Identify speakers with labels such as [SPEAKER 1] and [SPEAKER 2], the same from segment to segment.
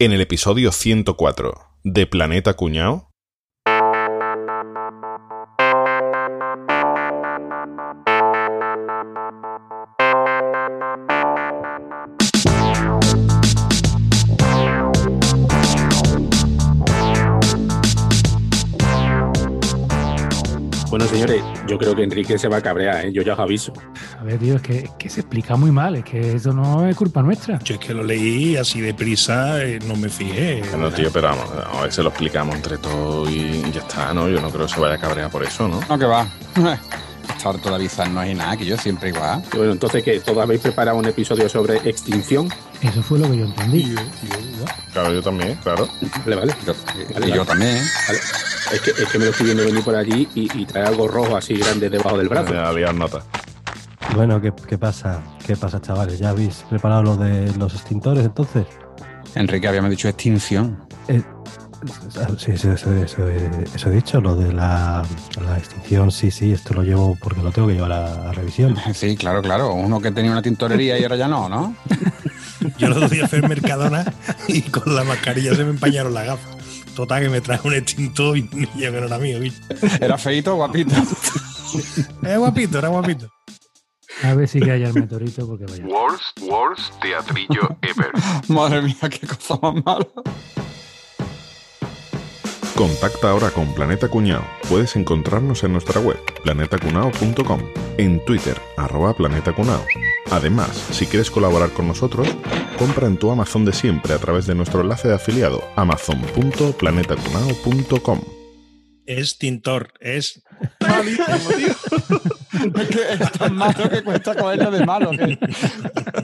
[SPEAKER 1] En el episodio 104 de Planeta Cuñao.
[SPEAKER 2] Bueno, señores, yo creo que Enrique se va a cabrear, ¿eh? yo ya os aviso.
[SPEAKER 3] A ver, tío, es que, es que se explica muy mal, es que eso no es culpa nuestra.
[SPEAKER 4] Yo es que lo leí así deprisa, eh, no me fijé.
[SPEAKER 1] No, tío, pero vamos, a ver si lo explicamos entre todos y ya está, ¿no? Yo no creo que se vaya a cabrear por eso, ¿no?
[SPEAKER 5] No, que va. Esta harto de avisarnos y nada, que yo siempre igual.
[SPEAKER 2] Y bueno, entonces, ¿qué? ¿Todos habéis preparado un episodio sobre extinción?
[SPEAKER 3] Eso fue lo que yo entendí.
[SPEAKER 4] Y yo- y yo, igual.
[SPEAKER 1] Claro, yo también, claro.
[SPEAKER 2] Vale, vale.
[SPEAKER 5] Yo-
[SPEAKER 2] Vale,
[SPEAKER 5] y yo también.
[SPEAKER 2] Vale. Es, que, es que me lo estoy viendo venir por allí y, y trae algo rojo así grande debajo del brazo.
[SPEAKER 1] Ya nota.
[SPEAKER 6] Bueno, ¿qué, qué pasa? ¿Qué pasa, chavales? ¿Ya habéis preparado lo de los extintores entonces?
[SPEAKER 5] Enrique habíamos dicho extinción.
[SPEAKER 6] Eh, sí, sí, eso, eso- eso he dicho, lo de la, la extinción, sí, sí, esto lo llevo porque lo tengo que llevar a, a revisión.
[SPEAKER 5] Sí, claro, claro. Uno que tenía una tintorería y ahora ya no, ¿no?
[SPEAKER 4] Yo los dos días fui al Mercadona y con la mascarilla se me empañaron las gafas. Total, que me traje un extintor y yo que no era mío. ¿viste?
[SPEAKER 5] Era feito, guapito.
[SPEAKER 4] Era guapito, era guapito.
[SPEAKER 3] A ver si que haya el meteorito, porque vaya.
[SPEAKER 7] Worst, worst teatrillo ever.
[SPEAKER 5] Madre mía, qué cosa más mala.
[SPEAKER 1] Contacta ahora con Planeta Cuñao. Puedes encontrarnos en nuestra web, planetacunao.com, en Twitter, arroba planetacunao. Además, si quieres colaborar con nosotros, compra en tu Amazon de siempre a través de nuestro enlace de afiliado, amazon.planetacunao.com.
[SPEAKER 4] Es tintor, es.
[SPEAKER 5] Es que es tan malo que cuesta cogerlo de malo. que-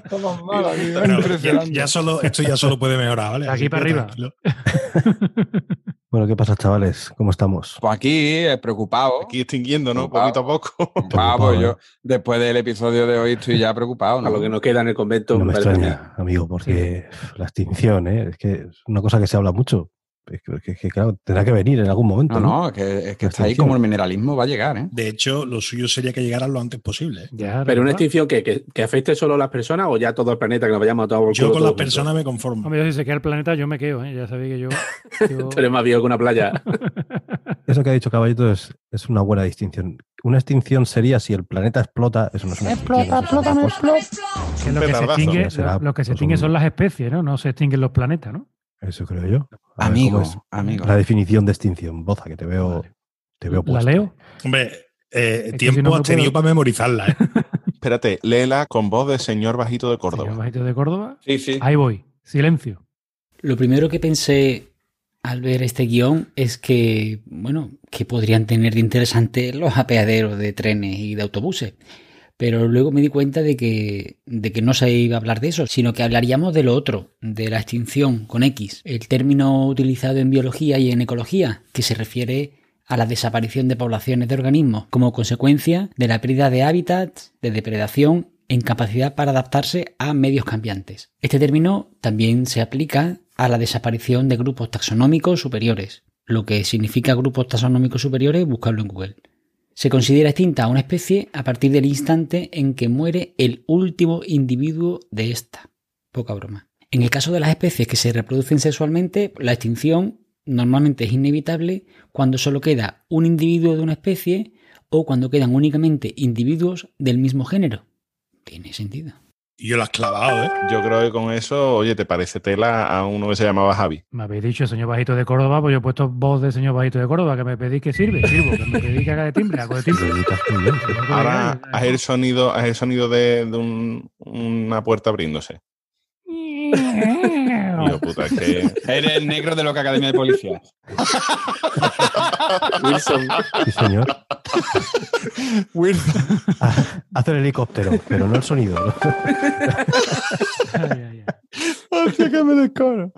[SPEAKER 5] Somos malos, tío.
[SPEAKER 4] Bueno, ya,
[SPEAKER 5] Impresionante.
[SPEAKER 4] ya solo, esto ya solo puede mejorar, ¿vale?
[SPEAKER 3] Aquí
[SPEAKER 4] Así
[SPEAKER 3] para arriba.
[SPEAKER 6] Bueno, ¿qué pasa, chavales? ¿Cómo estamos?
[SPEAKER 5] Pues aquí, eh, preocupado.
[SPEAKER 1] Aquí extinguiendo, ¿no?
[SPEAKER 5] Preocupado.
[SPEAKER 1] Poquito a poco.
[SPEAKER 5] Preocupado,
[SPEAKER 6] Preocupado,
[SPEAKER 5] yo
[SPEAKER 6] ¿eh?
[SPEAKER 5] después del episodio de hoy estoy ya preocupado. ¿no?
[SPEAKER 2] A lo que nos queda en el convento.
[SPEAKER 6] No me extraña, amigo, porque la extinción, ¿eh? Es que es una cosa que se habla mucho. Es que, que- que, claro, tendrá que venir en algún momento.
[SPEAKER 5] No,
[SPEAKER 6] ¿no?
[SPEAKER 5] no, es que, es que
[SPEAKER 6] La
[SPEAKER 5] está ahí como el mineralismo va a llegar, ¿eh?
[SPEAKER 4] De hecho, lo suyo sería que llegaran lo antes posible. ¿eh?
[SPEAKER 3] Ya,
[SPEAKER 2] Pero una extinción que, que, que afecte solo a las personas o ya todo el planeta, que nos vayamos a todo
[SPEAKER 4] Yo con las personas me conformo.
[SPEAKER 3] Hombre, yo si se queda el planeta, yo me quedo, ¿eh? Ya sabéis que yo. yo-.
[SPEAKER 2] Tú eres más viejo que una playa.
[SPEAKER 6] Eso que ha dicho Caballito es, es una buena distinción. Una extinción sería si el planeta explota, eso no es una otra cosa.
[SPEAKER 3] que lo que se extingue, lo que se extingue son las especies, ¿no? No se extinguen los planetas, ¿no?
[SPEAKER 6] Eso creo yo. A
[SPEAKER 5] Amigo,
[SPEAKER 6] ¿cómo es
[SPEAKER 5] amigo.
[SPEAKER 6] La definición de extinción, Boza, que te veo, te veo
[SPEAKER 3] ¿La leo?
[SPEAKER 4] Hombre, eh, tiempo
[SPEAKER 3] si no
[SPEAKER 4] has tenido
[SPEAKER 3] puedo-
[SPEAKER 4] para memorizarla, ¿eh?
[SPEAKER 1] Espérate, léela con voz de señor bajito de
[SPEAKER 3] Señor
[SPEAKER 1] Córdoba.
[SPEAKER 3] Bajito de Córdoba.
[SPEAKER 5] Sí, sí.
[SPEAKER 3] Ahí voy. Silencio.
[SPEAKER 8] Lo primero que pensé al ver este guion es que, bueno, que podrían tener de interesante los apeaderos de trenes y de autobuses. Pero luego me di cuenta de que, de que no se iba a hablar de eso, sino que hablaríamos de lo otro, de la extinción con X, el término utilizado en biología y en ecología, que se refiere a la desaparición de poblaciones de organismos como consecuencia de la pérdida de hábitats, de depredación e incapacidad para adaptarse a medios cambiantes. Este término también se aplica a la desaparición de grupos taxonómicos superiores. Lo que significa grupos taxonómicos superiores, buscarlo en Google. Se considera extinta una especie a partir del instante en que muere el último individuo de esta. Poca broma. En el caso de las especies que se reproducen sexualmente, la extinción normalmente es inevitable cuando solo queda un individuo de una especie o cuando quedan únicamente individuos del mismo género. Tiene sentido.
[SPEAKER 4] Y yo la has clavado, ¿eh?
[SPEAKER 1] Yo creo que con eso, oye, te parece tela a uno que se llamaba Javi.
[SPEAKER 3] Me habéis dicho señor Bajito de Córdoba, pues yo he puesto voz de señor Bajito de Córdoba, que me pedís que sirve, sirvo, que me pedís que haga de timbre, hago de timbre.
[SPEAKER 6] Lo.
[SPEAKER 1] Ahora haz el sonido, haz el sonido de, de un- una puerta abriéndose. Hijo de puta, es que
[SPEAKER 5] Eres el negro de la Academia de Policía.
[SPEAKER 2] Wilson.
[SPEAKER 6] Sí, señor. Ah, Haz el helicóptero, pero no el sonido. ¿no?
[SPEAKER 3] Ay, ay, ay.
[SPEAKER 5] Hostia, que me descoro.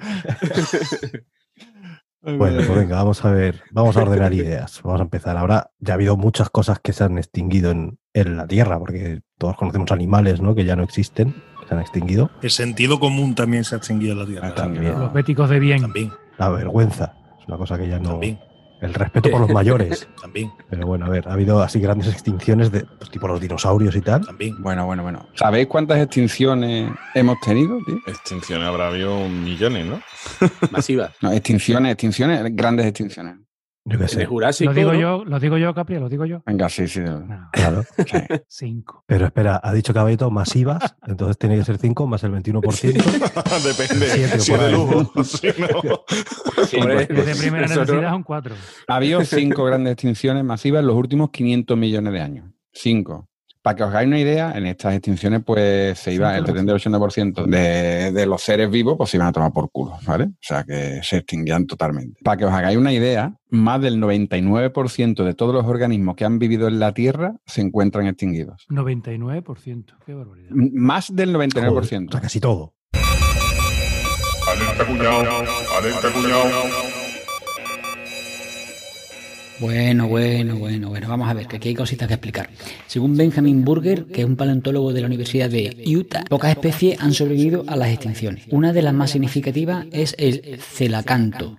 [SPEAKER 6] Bueno, pues venga, vamos a ver, vamos a ordenar ideas. Vamos a empezar. Ahora ya ha habido muchas cosas que se han extinguido en, en la Tierra, porque todos conocemos animales, ¿no? Que ya no existen, se han extinguido.
[SPEAKER 4] El sentido común también se ha extinguido en la Tierra.
[SPEAKER 5] Ah, también.
[SPEAKER 3] Los béticos de bien.
[SPEAKER 4] También,
[SPEAKER 6] La vergüenza es una cosa que ya no,
[SPEAKER 4] también.
[SPEAKER 6] El respeto por los mayores.
[SPEAKER 4] También,
[SPEAKER 6] Pero bueno, a ver, ha habido así grandes extinciones de pues, tipo los dinosaurios y tal.
[SPEAKER 4] también.
[SPEAKER 5] Bueno, bueno, bueno. ¿Sabéis cuántas extinciones hemos tenido, tío?
[SPEAKER 1] Extinciones habrá habido millones, ¿no?
[SPEAKER 2] Masiva.
[SPEAKER 5] No, extinciones, extinciones, grandes extinciones.
[SPEAKER 6] Yo qué sé.
[SPEAKER 2] Jurásico.
[SPEAKER 3] Lo digo
[SPEAKER 2] ¿no?
[SPEAKER 3] yo, lo digo yo, Capri, lo digo yo.
[SPEAKER 5] Venga, sí, sí.
[SPEAKER 3] No,
[SPEAKER 6] Claro.
[SPEAKER 5] sí.
[SPEAKER 3] cinco.
[SPEAKER 6] Pero espera, ha dicho Caballito masivas, entonces tiene que ser 5 más el 21%.
[SPEAKER 1] Depende.
[SPEAKER 6] Siete
[SPEAKER 1] si de
[SPEAKER 6] ahí.
[SPEAKER 1] lujo. si no.
[SPEAKER 2] Hombre,
[SPEAKER 3] Es de primera necesidad son cuatro.
[SPEAKER 5] Ha habido cinco grandes extinciones masivas en los últimos 500 millones de años. Cinco. Para que os hagáis una idea, en estas extinciones pues se iba el 70-80% de, de los seres vivos pues se iban a tomar por culo, ¿vale? O sea que se extinguían totalmente. Para que os hagáis una idea, más del 99% de todos los organismos que han vivido en la Tierra se encuentran extinguidos.
[SPEAKER 3] 99%. Qué barbaridad.
[SPEAKER 5] M- Más del
[SPEAKER 6] Joder,
[SPEAKER 5] 99%.
[SPEAKER 6] o sea, casi todo.
[SPEAKER 7] Alerta cuñado, alerta cuñado.
[SPEAKER 8] Bueno, bueno, bueno, bueno. Vamos a ver, que aquí hay cositas que explicar. Según Benjamin Burger, que es un paleontólogo de la Universidad de Utah, pocas especies han sobrevivido a las extinciones. Una de las más significativas es el celacanto,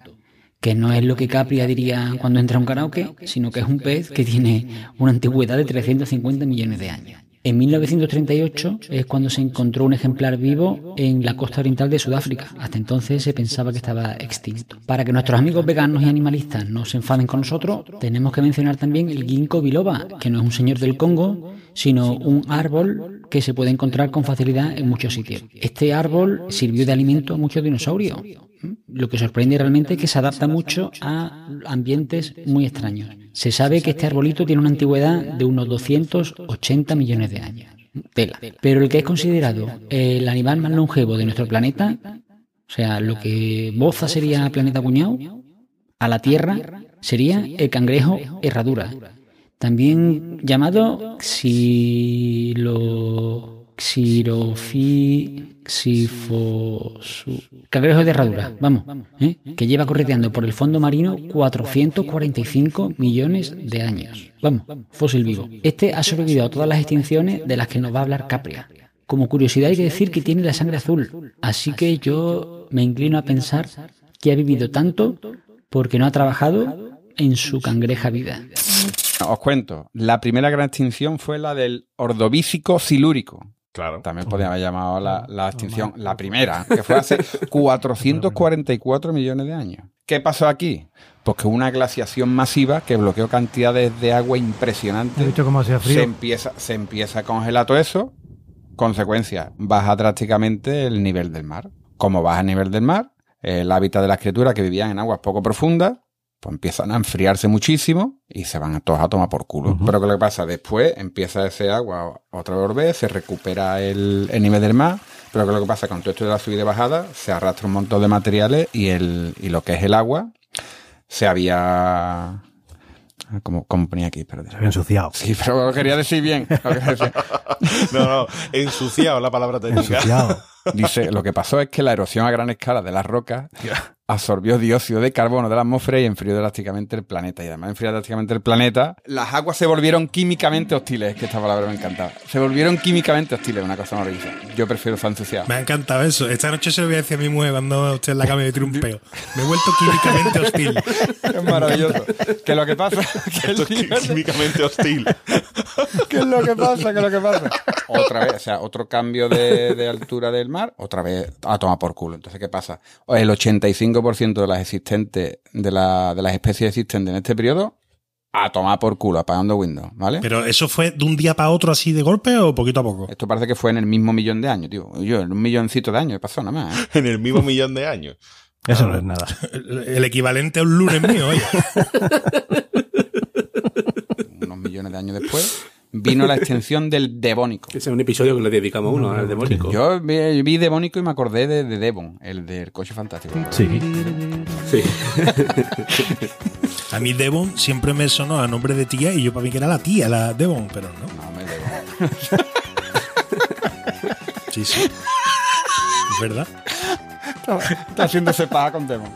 [SPEAKER 8] que no es lo que Capria diría cuando entra un karaoke, sino que es un pez que tiene una antigüedad de 350 millones de años. En 1938 es cuando se encontró un ejemplar vivo en la costa oriental de Sudáfrica. Hasta entonces se pensaba que estaba extinto. Para que nuestros amigos veganos y animalistas no se enfaden con nosotros, tenemos que mencionar también el ginkgo biloba, que no es un señor del Congo, sino un árbol que se puede encontrar con facilidad en muchos sitios. Este árbol sirvió de alimento a muchos dinosaurios. Lo que sorprende realmente es que se adapta mucho a ambientes muy extraños. Se sabe que este arbolito tiene una antigüedad de unos 280 millones de años. Tela. Pero el que es considerado el animal más longevo de nuestro planeta, o sea, lo que Boza sería planeta cuñado, a la Tierra sería el cangrejo herradura. También llamado xilo, xirofi, xifosu, cangrejo de herradura, vamos, ¿eh? que lleva correteando por el fondo marino 445 millones de años. Vamos, fósil vivo. Este ha sobrevivido a todas las extinciones de las que nos va a hablar Capria. Como curiosidad hay que decir que tiene la sangre azul, así que yo me inclino a pensar que ha vivido tanto porque no ha trabajado en su cangreja vida.
[SPEAKER 5] Os cuento, la primera gran extinción fue la del ordovícico silúrico.
[SPEAKER 1] Claro.
[SPEAKER 5] También podría haber llamado la, la extinción, la primera, que fue hace 444 millones de años. ¿Qué pasó aquí? Pues que hubo una glaciación masiva que bloqueó cantidades de agua
[SPEAKER 3] ¿Has
[SPEAKER 5] impresionantes.
[SPEAKER 3] visto cómo hacía
[SPEAKER 5] Se
[SPEAKER 3] frío?
[SPEAKER 5] empieza, se empieza a congelar todo eso. Consecuencia, baja drásticamente el nivel del mar. Como baja el nivel del mar, el hábitat de las criaturas que vivían en aguas poco profundas, pues empiezan a enfriarse muchísimo y se van a todos a tomar por culo.
[SPEAKER 6] Ujú.
[SPEAKER 5] Pero ¿qué lo que pasa? Después empieza ese agua otra vez, se recupera el, el nivel del mar, pero ¿qué es lo que pasa? Con todo esto de la subida y bajada, se arrastra un montón de materiales y, el, y lo que es el agua se había... Como, como ponía aquí, espérate.
[SPEAKER 6] Se había ensuciado.
[SPEAKER 5] Sí, pero lo quería decir bien. lo quería decir.
[SPEAKER 1] No, no, ensuciado la palabra técnica.
[SPEAKER 6] Ensuciado.
[SPEAKER 5] Dice, lo que pasó es que la erosión a gran escala de las rocas absorbió dióxido de carbono de la atmósfera y enfrió drásticamente el planeta. Y además de enfriar drásticamente el planeta, las aguas se volvieron químicamente hostiles. Es que esta palabra me encantaba. Se volvieron químicamente hostiles, una cosa maravillosa. Yo prefiero estar ensuciado.
[SPEAKER 4] Me ha encantado eso. Esta noche se lo voy a decir a mi mujer cuando usted en la cama un peo. Me he vuelto químicamente hostil.
[SPEAKER 5] Es maravilloso. que lo que pasa que el
[SPEAKER 1] Esto es
[SPEAKER 5] de-
[SPEAKER 1] químicamente hostil.
[SPEAKER 5] ¿Qué es lo que pasa? ¿Qué es lo que pasa? Otra vez, o sea, otro cambio de, de altura del mar, otra vez a tomar por culo. Entonces, ¿qué pasa? El 85% de las existentes, de, la- de las especies existentes en este periodo, a tomar por culo, apagando Windows, ¿vale?
[SPEAKER 4] Pero eso fue de un día para otro así de golpe o poquito a poco.
[SPEAKER 5] Esto parece que fue en el mismo millón de años, tío. Yo, en un milloncito de años pasó nada más. ¿eh?
[SPEAKER 1] En el mismo millón de años.
[SPEAKER 6] Eso no es nada.
[SPEAKER 4] El, el equivalente a un lunes mío, oye.
[SPEAKER 5] Unos millones de años después, vino la extensión del Devónico.
[SPEAKER 2] Ese es un episodio que le dedicamos a uno, al demónico.
[SPEAKER 5] Yo vi, vi Devónico y me acordé de, de Devon, el del coche fantástico.
[SPEAKER 6] Sí.
[SPEAKER 2] Sí.
[SPEAKER 4] A mí Devon siempre me sonó a nombre de tía y yo para mí que era la tía, la Devon, pero no.
[SPEAKER 5] No, me Devon.
[SPEAKER 4] Sí, sí. Es verdad.
[SPEAKER 5] Está haciéndose paja con Demon.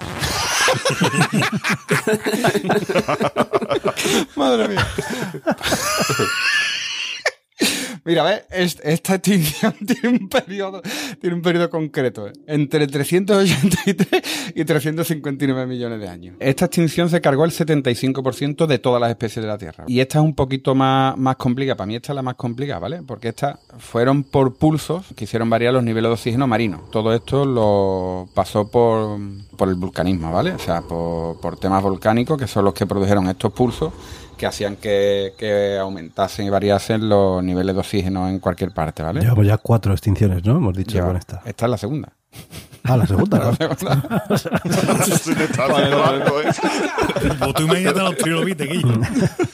[SPEAKER 5] Madre mía. Mira, ¿ves? Es- Esta extinción tiene un periodo, tiene un periodo concreto, ¿eh? entre 383 y 359 millones de años. Esta extinción se cargó el 75% de todas las especies de la Tierra. Y esta es un poquito más, más complicada. Para mí esta es la más complicada, ¿vale? Porque estas fueron por pulsos que hicieron variar los niveles de oxígeno marino. Todo esto lo pasó por, por el vulcanismo, ¿vale? O sea, por, por temas volcánicos que son los que produjeron estos pulsos que hacían que, que aumentasen y variasen los niveles de oxígeno en cualquier parte, ¿vale?
[SPEAKER 6] Llevamos ya cuatro extinciones, ¿no? Hemos dicho
[SPEAKER 5] Lleva-
[SPEAKER 6] con esta.
[SPEAKER 5] Esta es la segunda.
[SPEAKER 6] Ah, la segunda. ¿no?
[SPEAKER 1] Se te está haciendo algo, ¿eh?
[SPEAKER 4] Pues tú imagínate a los trilobites, Guillo.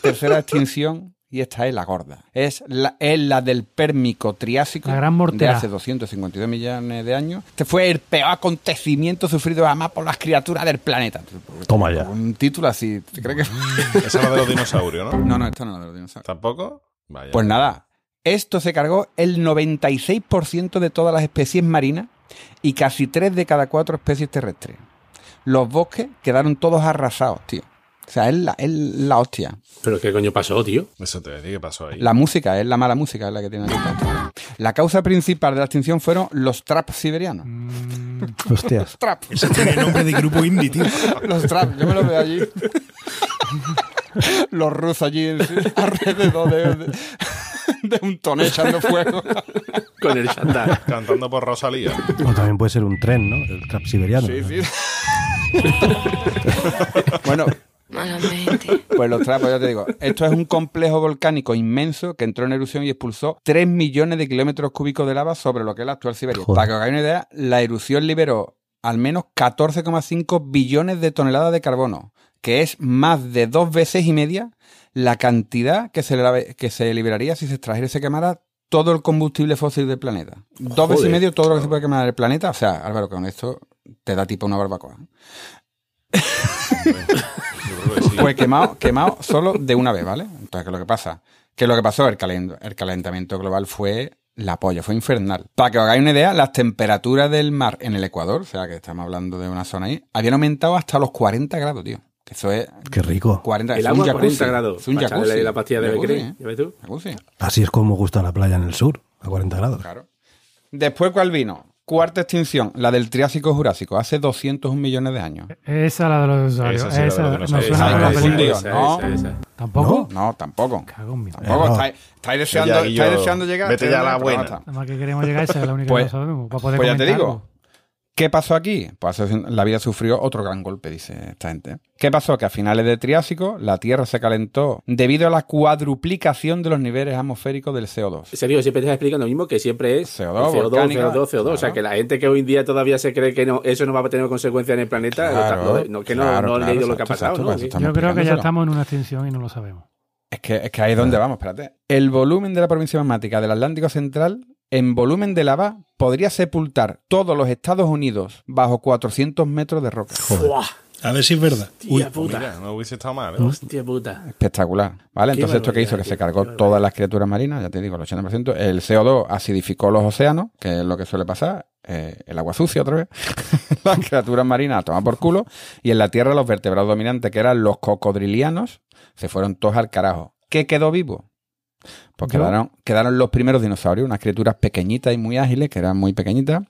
[SPEAKER 5] Tercera extinción, y esta es la gorda. Es la, es la del Pérmico Triásico
[SPEAKER 3] La gran
[SPEAKER 5] de hace 252 millones de años. Este fue el peor acontecimiento sufrido jamás por las criaturas del planeta.
[SPEAKER 6] Toma ya.
[SPEAKER 5] Un título así. ¿te crees que.?
[SPEAKER 1] Esa es la de los dinosaurios, ¿no?
[SPEAKER 5] No, no, esto no es de los dinosaurios.
[SPEAKER 1] ¿Tampoco? Vaya.
[SPEAKER 5] Pues nada, esto se cargó el 96% de todas las especies marinas y casi 3 de cada 4 especies terrestres. Los bosques quedaron todos arrasados, tío. O sea, es la, es la hostia.
[SPEAKER 2] Pero qué coño pasó, tío.
[SPEAKER 1] Eso te voy a decir qué pasó ahí.
[SPEAKER 5] La música, es la mala música, es la que tiene aquí. La causa principal de la extinción fueron los traps siberianos.
[SPEAKER 3] Mm,
[SPEAKER 6] Hostias.
[SPEAKER 5] Traps.
[SPEAKER 4] Ese tiene nombre de grupo indie, tío.
[SPEAKER 5] Los traps, yo me los veo allí. los rusos allí en- alrededor de, de, de un tonel echando fuego.
[SPEAKER 2] Con el chandal.
[SPEAKER 1] Cantando por Rosalía.
[SPEAKER 6] O también puede ser un tren, ¿no? El trap siberiano.
[SPEAKER 5] Sí, sí. bueno,
[SPEAKER 9] Malamente.
[SPEAKER 5] pues los trapos, ya te digo. Esto es un complejo volcánico inmenso que entró en erupción y expulsó 3 millones de kilómetros cúbicos de lava sobre lo que es la actual Siberia.
[SPEAKER 6] Joder.
[SPEAKER 5] Para que os hagáis una idea, la erupción liberó al menos 14,5 billones de toneladas de carbono, que es más de dos veces y media la cantidad que se, le- que se liberaría si se extrajera y se quemara todo el combustible fósil del planeta. Dos veces y medio todo lo que se puede quemar del planeta. O sea, Álvaro, con esto te da tipo una barbacoa. Pues quemado, quemado solo de una vez, ¿vale? Entonces, ¿qué es lo que pasa? Que lo que pasó, el, calen- el calentamiento global fue la polla, fue infernal. Para que os hagáis una idea, las temperaturas del mar en el Ecuador, o sea que estamos hablando de una zona ahí, habían aumentado hasta los 40 grados, tío. Que eso es
[SPEAKER 6] Qué rico.
[SPEAKER 5] 40
[SPEAKER 2] El
[SPEAKER 5] es un
[SPEAKER 2] agua a
[SPEAKER 5] jacuzzi.
[SPEAKER 2] 40 grados.
[SPEAKER 5] Es un jacuzzi.
[SPEAKER 2] la pastilla de
[SPEAKER 5] Jacuzzi.
[SPEAKER 2] Becrey. ¿Ya ves tú?
[SPEAKER 5] Jacuzzi,
[SPEAKER 6] Así es como gusta la playa en el sur, a 40 grados.
[SPEAKER 5] claro. Después, ¿cuál vino? Cuarta extinción, la del Triásico-Jurásico, hace 201 millones de años.
[SPEAKER 3] esa la de los dinosaurios.
[SPEAKER 1] Esa sí, la de los
[SPEAKER 3] suena película.
[SPEAKER 5] confundido.
[SPEAKER 2] Esa,
[SPEAKER 5] no.
[SPEAKER 2] esa.
[SPEAKER 3] ¿Tampoco?
[SPEAKER 5] No, tampoco.
[SPEAKER 3] Cago en mi.
[SPEAKER 5] Tampoco.
[SPEAKER 6] no.
[SPEAKER 5] Estáis, estáis deseando, estáis deseando llegar.
[SPEAKER 1] vete ya a la buena.
[SPEAKER 5] no.
[SPEAKER 3] Nada más que queremos llegar, esa es la única
[SPEAKER 5] Pues-
[SPEAKER 3] que no sabemos. Para poder
[SPEAKER 5] Pues ya te digo.
[SPEAKER 3] algo.
[SPEAKER 5] ¿Qué pasó aquí? Pues la vida sufrió otro gran golpe, dice esta gente. ¿Qué pasó? Que a finales del Triásico la Tierra se calentó debido a la cuadruplicación de los niveles atmosféricos del CO2.
[SPEAKER 2] En serio, siempre te está explicando lo mismo que siempre es
[SPEAKER 5] CO2,
[SPEAKER 2] CO2,
[SPEAKER 5] volcánica.
[SPEAKER 2] CO2, CO2. O sea, que la gente que hoy en día todavía se cree que no, eso no va a tener consecuencias en el planeta,
[SPEAKER 5] Claro,
[SPEAKER 2] no, no- que no,
[SPEAKER 5] claro,
[SPEAKER 2] no han
[SPEAKER 5] claro,
[SPEAKER 2] leído lo que ha pasado.
[SPEAKER 5] exacto,
[SPEAKER 2] ¿no?
[SPEAKER 5] pues
[SPEAKER 3] Yo creo que ya estamos en una extinción y no lo sabemos.
[SPEAKER 5] Es que, es que ahí es donde vamos, espérate. El volumen de la provincia magmática del Atlántico Central, en volumen de lava, podría sepultar todos los Estados Unidos bajo 400 metros de roca.
[SPEAKER 4] A ver si es verdad. Uy,
[SPEAKER 2] tía puta.
[SPEAKER 1] Mira, no hubiese estado mal, ¿eh?
[SPEAKER 2] Hostia puta.
[SPEAKER 5] Espectacular. ¿Vale?
[SPEAKER 2] Qué
[SPEAKER 5] Entonces, ¿esto que hizo? Que se cargó todas las criaturas marinas, ya te digo, el 80%. El CO2 acidificó los océanos, que es lo que suele pasar. eh, el agua sucia otra vez. las criaturas marinas a tomar por culo. Y en la Tierra, los vertebrados dominantes, que eran los cocodrilianos, se fueron todos al carajo. ¿Qué quedó vivo? Pues quedaron, quedaron los primeros dinosaurios, unas criaturas pequeñitas y muy ágiles, que eran muy pequeñitas,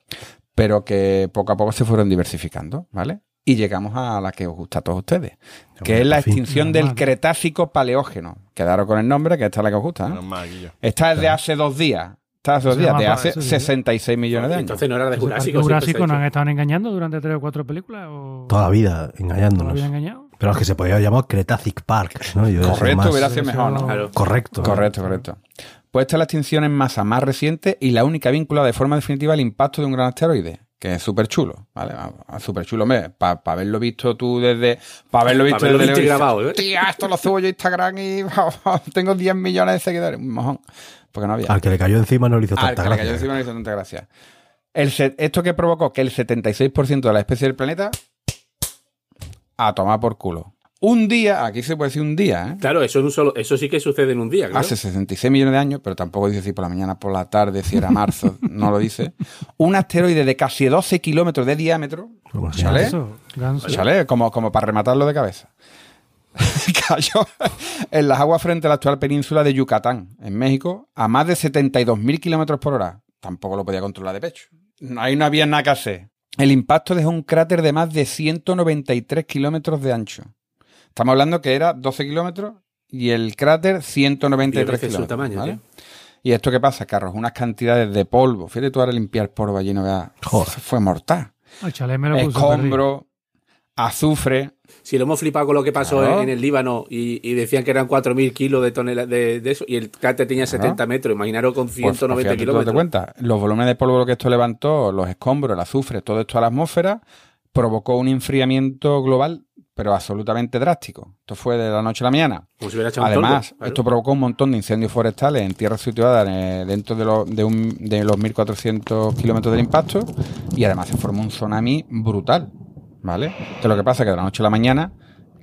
[SPEAKER 5] pero que poco a poco se fueron diversificando, ¿vale? Y llegamos a la que os gusta a todos ustedes, que es la extinción del. Cretácico Paleógeno. Quedaron con el nombre, que esta es la que os gusta. ¿eh? Esta es de hace dos días. Esta hace dos días, de hace
[SPEAKER 3] eso sí,
[SPEAKER 5] 66 millones de años.
[SPEAKER 2] Entonces no era de Jurásico.
[SPEAKER 3] Jurásico
[SPEAKER 2] siempre se
[SPEAKER 3] nos
[SPEAKER 2] ha
[SPEAKER 3] han estado engañando durante tres o cuatro películas. O...
[SPEAKER 6] Toda la vida engañándonos.
[SPEAKER 3] ¿Todavía engañado?
[SPEAKER 6] Pero es que se podía llamar Cretacic Park, ¿no?
[SPEAKER 5] Correcto,
[SPEAKER 6] más-
[SPEAKER 5] hubiera sido mejor, ¿no?
[SPEAKER 2] Claro.
[SPEAKER 6] Correcto.
[SPEAKER 5] Correcto, correcto. Pues esta es la extinción en masa más reciente y la única vinculada de forma definitiva al impacto de un gran asteroide, que es súper chulo, ¿vale? Súper chulo, para haberlo visto tú desde... Para haberlo visto
[SPEAKER 2] haberlo
[SPEAKER 5] desde
[SPEAKER 2] visto
[SPEAKER 5] lejos,
[SPEAKER 2] grabado, ¿eh?
[SPEAKER 5] Tía, esto lo subo yo a Instagram y tengo 10 millones de seguidores. Un mojón. Porque no había.
[SPEAKER 6] Al que le cayó encima no le hizo
[SPEAKER 5] Al
[SPEAKER 6] tanta
[SPEAKER 5] que le cayó
[SPEAKER 6] gracia.
[SPEAKER 5] encima no hizo tanta gracia. El ¿Esto que provocó? Que el 76% de la especie del planeta a tomar por culo. Un día, aquí se puede decir un día, ¿eh?
[SPEAKER 2] Claro, eso, en un solo, eso sí que sucede en un día. Claro.
[SPEAKER 5] Hace 66 millones de años, pero tampoco dice si por la mañana, por la tarde, si era marzo, no lo dice. Un asteroide de casi 12 kilómetros de diámetro.
[SPEAKER 3] Ganso, ganso.
[SPEAKER 5] ¿vale? Como, como para rematarlo de cabeza. cayó en las aguas frente a la actual península de Yucatán, en México, a más de 72.000 kilómetros por hora. Tampoco lo podía controlar de pecho. Ahí no había nada que hacer. El impacto dejó un cráter de más de 193 kilómetros de ancho. Estamos hablando que era 12 kilómetros y el cráter 193
[SPEAKER 2] Diez veces su
[SPEAKER 5] kilómetros.
[SPEAKER 2] tamaño.
[SPEAKER 5] ¿Y esto qué pasa? Arrojó unas cantidades de polvo. Fíjate tú ahora limpiar polvo allí, no veas. Fue mortal. Escombro, azufre.
[SPEAKER 2] Si lo hemos flipado con lo que pasó
[SPEAKER 5] Claro.
[SPEAKER 2] en el Líbano y, y decían que eran 4.000 kilos de toneladas de, de eso y el cráter tenía 70 metros, imaginaros con
[SPEAKER 5] Pues,
[SPEAKER 2] 190
[SPEAKER 5] pues date
[SPEAKER 2] kilómetros.
[SPEAKER 5] cuenta, los volúmenes de polvo que esto levantó, los escombros, el azufre, todo esto a la atmósfera, provocó un enfriamiento global, pero absolutamente drástico. Esto fue de la noche a la mañana.
[SPEAKER 2] Como si hubiera echado un
[SPEAKER 5] Además,
[SPEAKER 2] claro.
[SPEAKER 5] esto provocó un montón de incendios forestales en tierras situadas eh, dentro de, lo- de, un- de los 1.400 kilómetros del impacto y además se formó un tsunami brutal, ¿vale? Entonces lo que pasa es que de la noche a la mañana,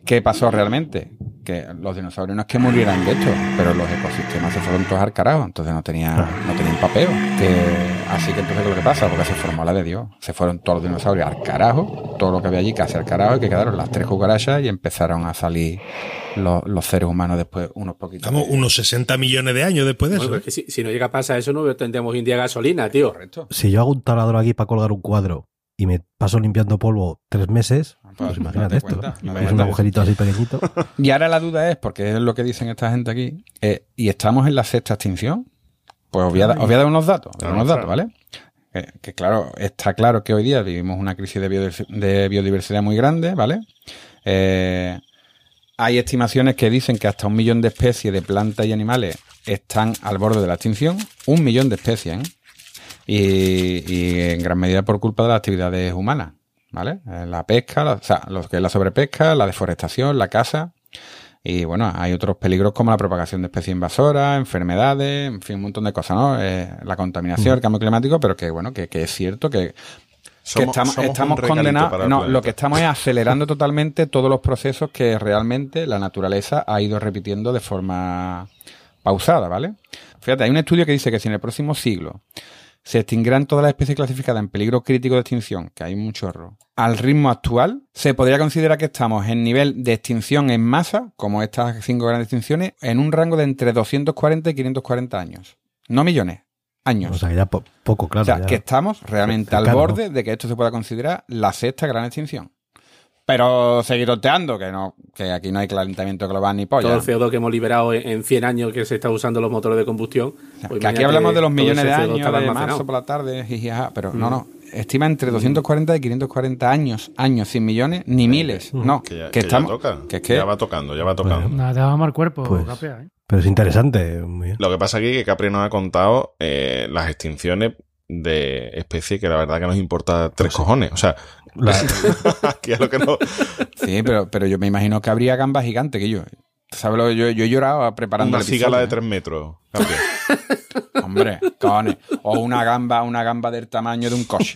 [SPEAKER 5] ¿qué pasó realmente? Que los dinosaurios no es que murieran de esto, pero los ecosistemas se fueron todos al carajo, entonces no tenía, no tenían papeo. Que, así que entonces lo que pasa, porque se formó la de Dios, se fueron todos los dinosaurios al carajo, todo lo que había allí casi al carajo, y que quedaron las tres cucarachas y empezaron a salir los, los seres humanos después unos poquitos.
[SPEAKER 4] Estamos unos 60 millones de años después de
[SPEAKER 2] Bueno,
[SPEAKER 4] eso.
[SPEAKER 2] es que si, si no llega a pasar eso, no tendríamos día gasolina, tío.
[SPEAKER 5] Correcto.
[SPEAKER 6] Si yo hago un taladro aquí para colgar un cuadro y me paso limpiando polvo tres meses, pues imagínate
[SPEAKER 5] date
[SPEAKER 6] esto.
[SPEAKER 5] cuenta,
[SPEAKER 6] ¿no?
[SPEAKER 5] imagínate
[SPEAKER 6] Es un agujerito así pequeñito.
[SPEAKER 5] Y ahora la duda es, porque es lo que dicen esta gente aquí, eh, ¿y estamos en la sexta extinción? Pues os voy a, dar- os voy a dar unos datos,
[SPEAKER 1] Claro,
[SPEAKER 5] unos datos. ¿vale? Eh, que claro, está claro que hoy día vivimos una crisis de biodiversidad muy grande, ¿vale? Eh, hay estimaciones que dicen que hasta un millón de especies de plantas y animales están al borde de la extinción. Un millón de especies, ¿eh? Y, y en gran medida por culpa de las actividades humanas, ¿vale? Eh, La pesca, la- o sea, lo que es la sobrepesca, la deforestación, la caza. Y bueno, hay otros peligros como la propagación de especies invasoras, enfermedades, en fin, un montón de cosas, ¿no? Eh, la contaminación, el cambio climático, pero que bueno, que, que es cierto que, estamos, estamos condenados. No, lo que estamos es acelerando totalmente todos los procesos que realmente la naturaleza ha ido repitiendo de forma pausada, ¿vale? Fíjate, hay un estudio que dice que si en el próximo siglo se extinguirán todas las especies clasificadas en peligro crítico de extinción, que hay un chorro, al ritmo actual, se podría considerar que estamos en nivel de extinción en masa, como estas cinco grandes extinciones, en un rango de entre 240 y 540 años. No millones, años.
[SPEAKER 6] O sea, que ya po- poco, claro.
[SPEAKER 5] O sea,
[SPEAKER 6] ya.
[SPEAKER 5] que estamos realmente al borde de que esto se pueda considerar la sexta gran extinción. Pero seguir oteando, que no, que aquí no hay calentamiento global ni
[SPEAKER 2] Todo
[SPEAKER 5] polla.
[SPEAKER 2] el CO2 que hemos liberado en, en 100 años que se está usando los motores de combustión. Pues
[SPEAKER 5] que aquí hablamos de los
[SPEAKER 2] todo
[SPEAKER 5] millones de
[SPEAKER 2] CO2
[SPEAKER 5] años, de marzo por la tarde, jiji, ajá, pero no,
[SPEAKER 2] Mm.
[SPEAKER 5] no. Estima entre 240 y 540 años, años, sin millones, ni miles. No,
[SPEAKER 1] Que ya,
[SPEAKER 5] que
[SPEAKER 1] que ya
[SPEAKER 5] estamos.
[SPEAKER 1] toca.
[SPEAKER 5] que es que-
[SPEAKER 1] Ya va tocando, ya va tocando.
[SPEAKER 3] Nada, te va a mal cuerpo,
[SPEAKER 6] Pues-
[SPEAKER 3] Capria, ¿eh?
[SPEAKER 6] Pero es interesante. Muy bien.
[SPEAKER 1] Lo que pasa aquí es que Capri nos ha contado eh, las extinciones de especies que la verdad que nos importa tres cojones. O sea, aquí es lo que no.
[SPEAKER 5] Sí, pero, pero yo me imagino que habría gambas gigantes que yo. ¿Sabes lo que yo, yo he llorado preparando
[SPEAKER 1] Una cigala de
[SPEAKER 5] episodio,
[SPEAKER 1] tres metros. Capri.
[SPEAKER 5] Hombre, cojones. O una gamba, una gamba del tamaño de un coche.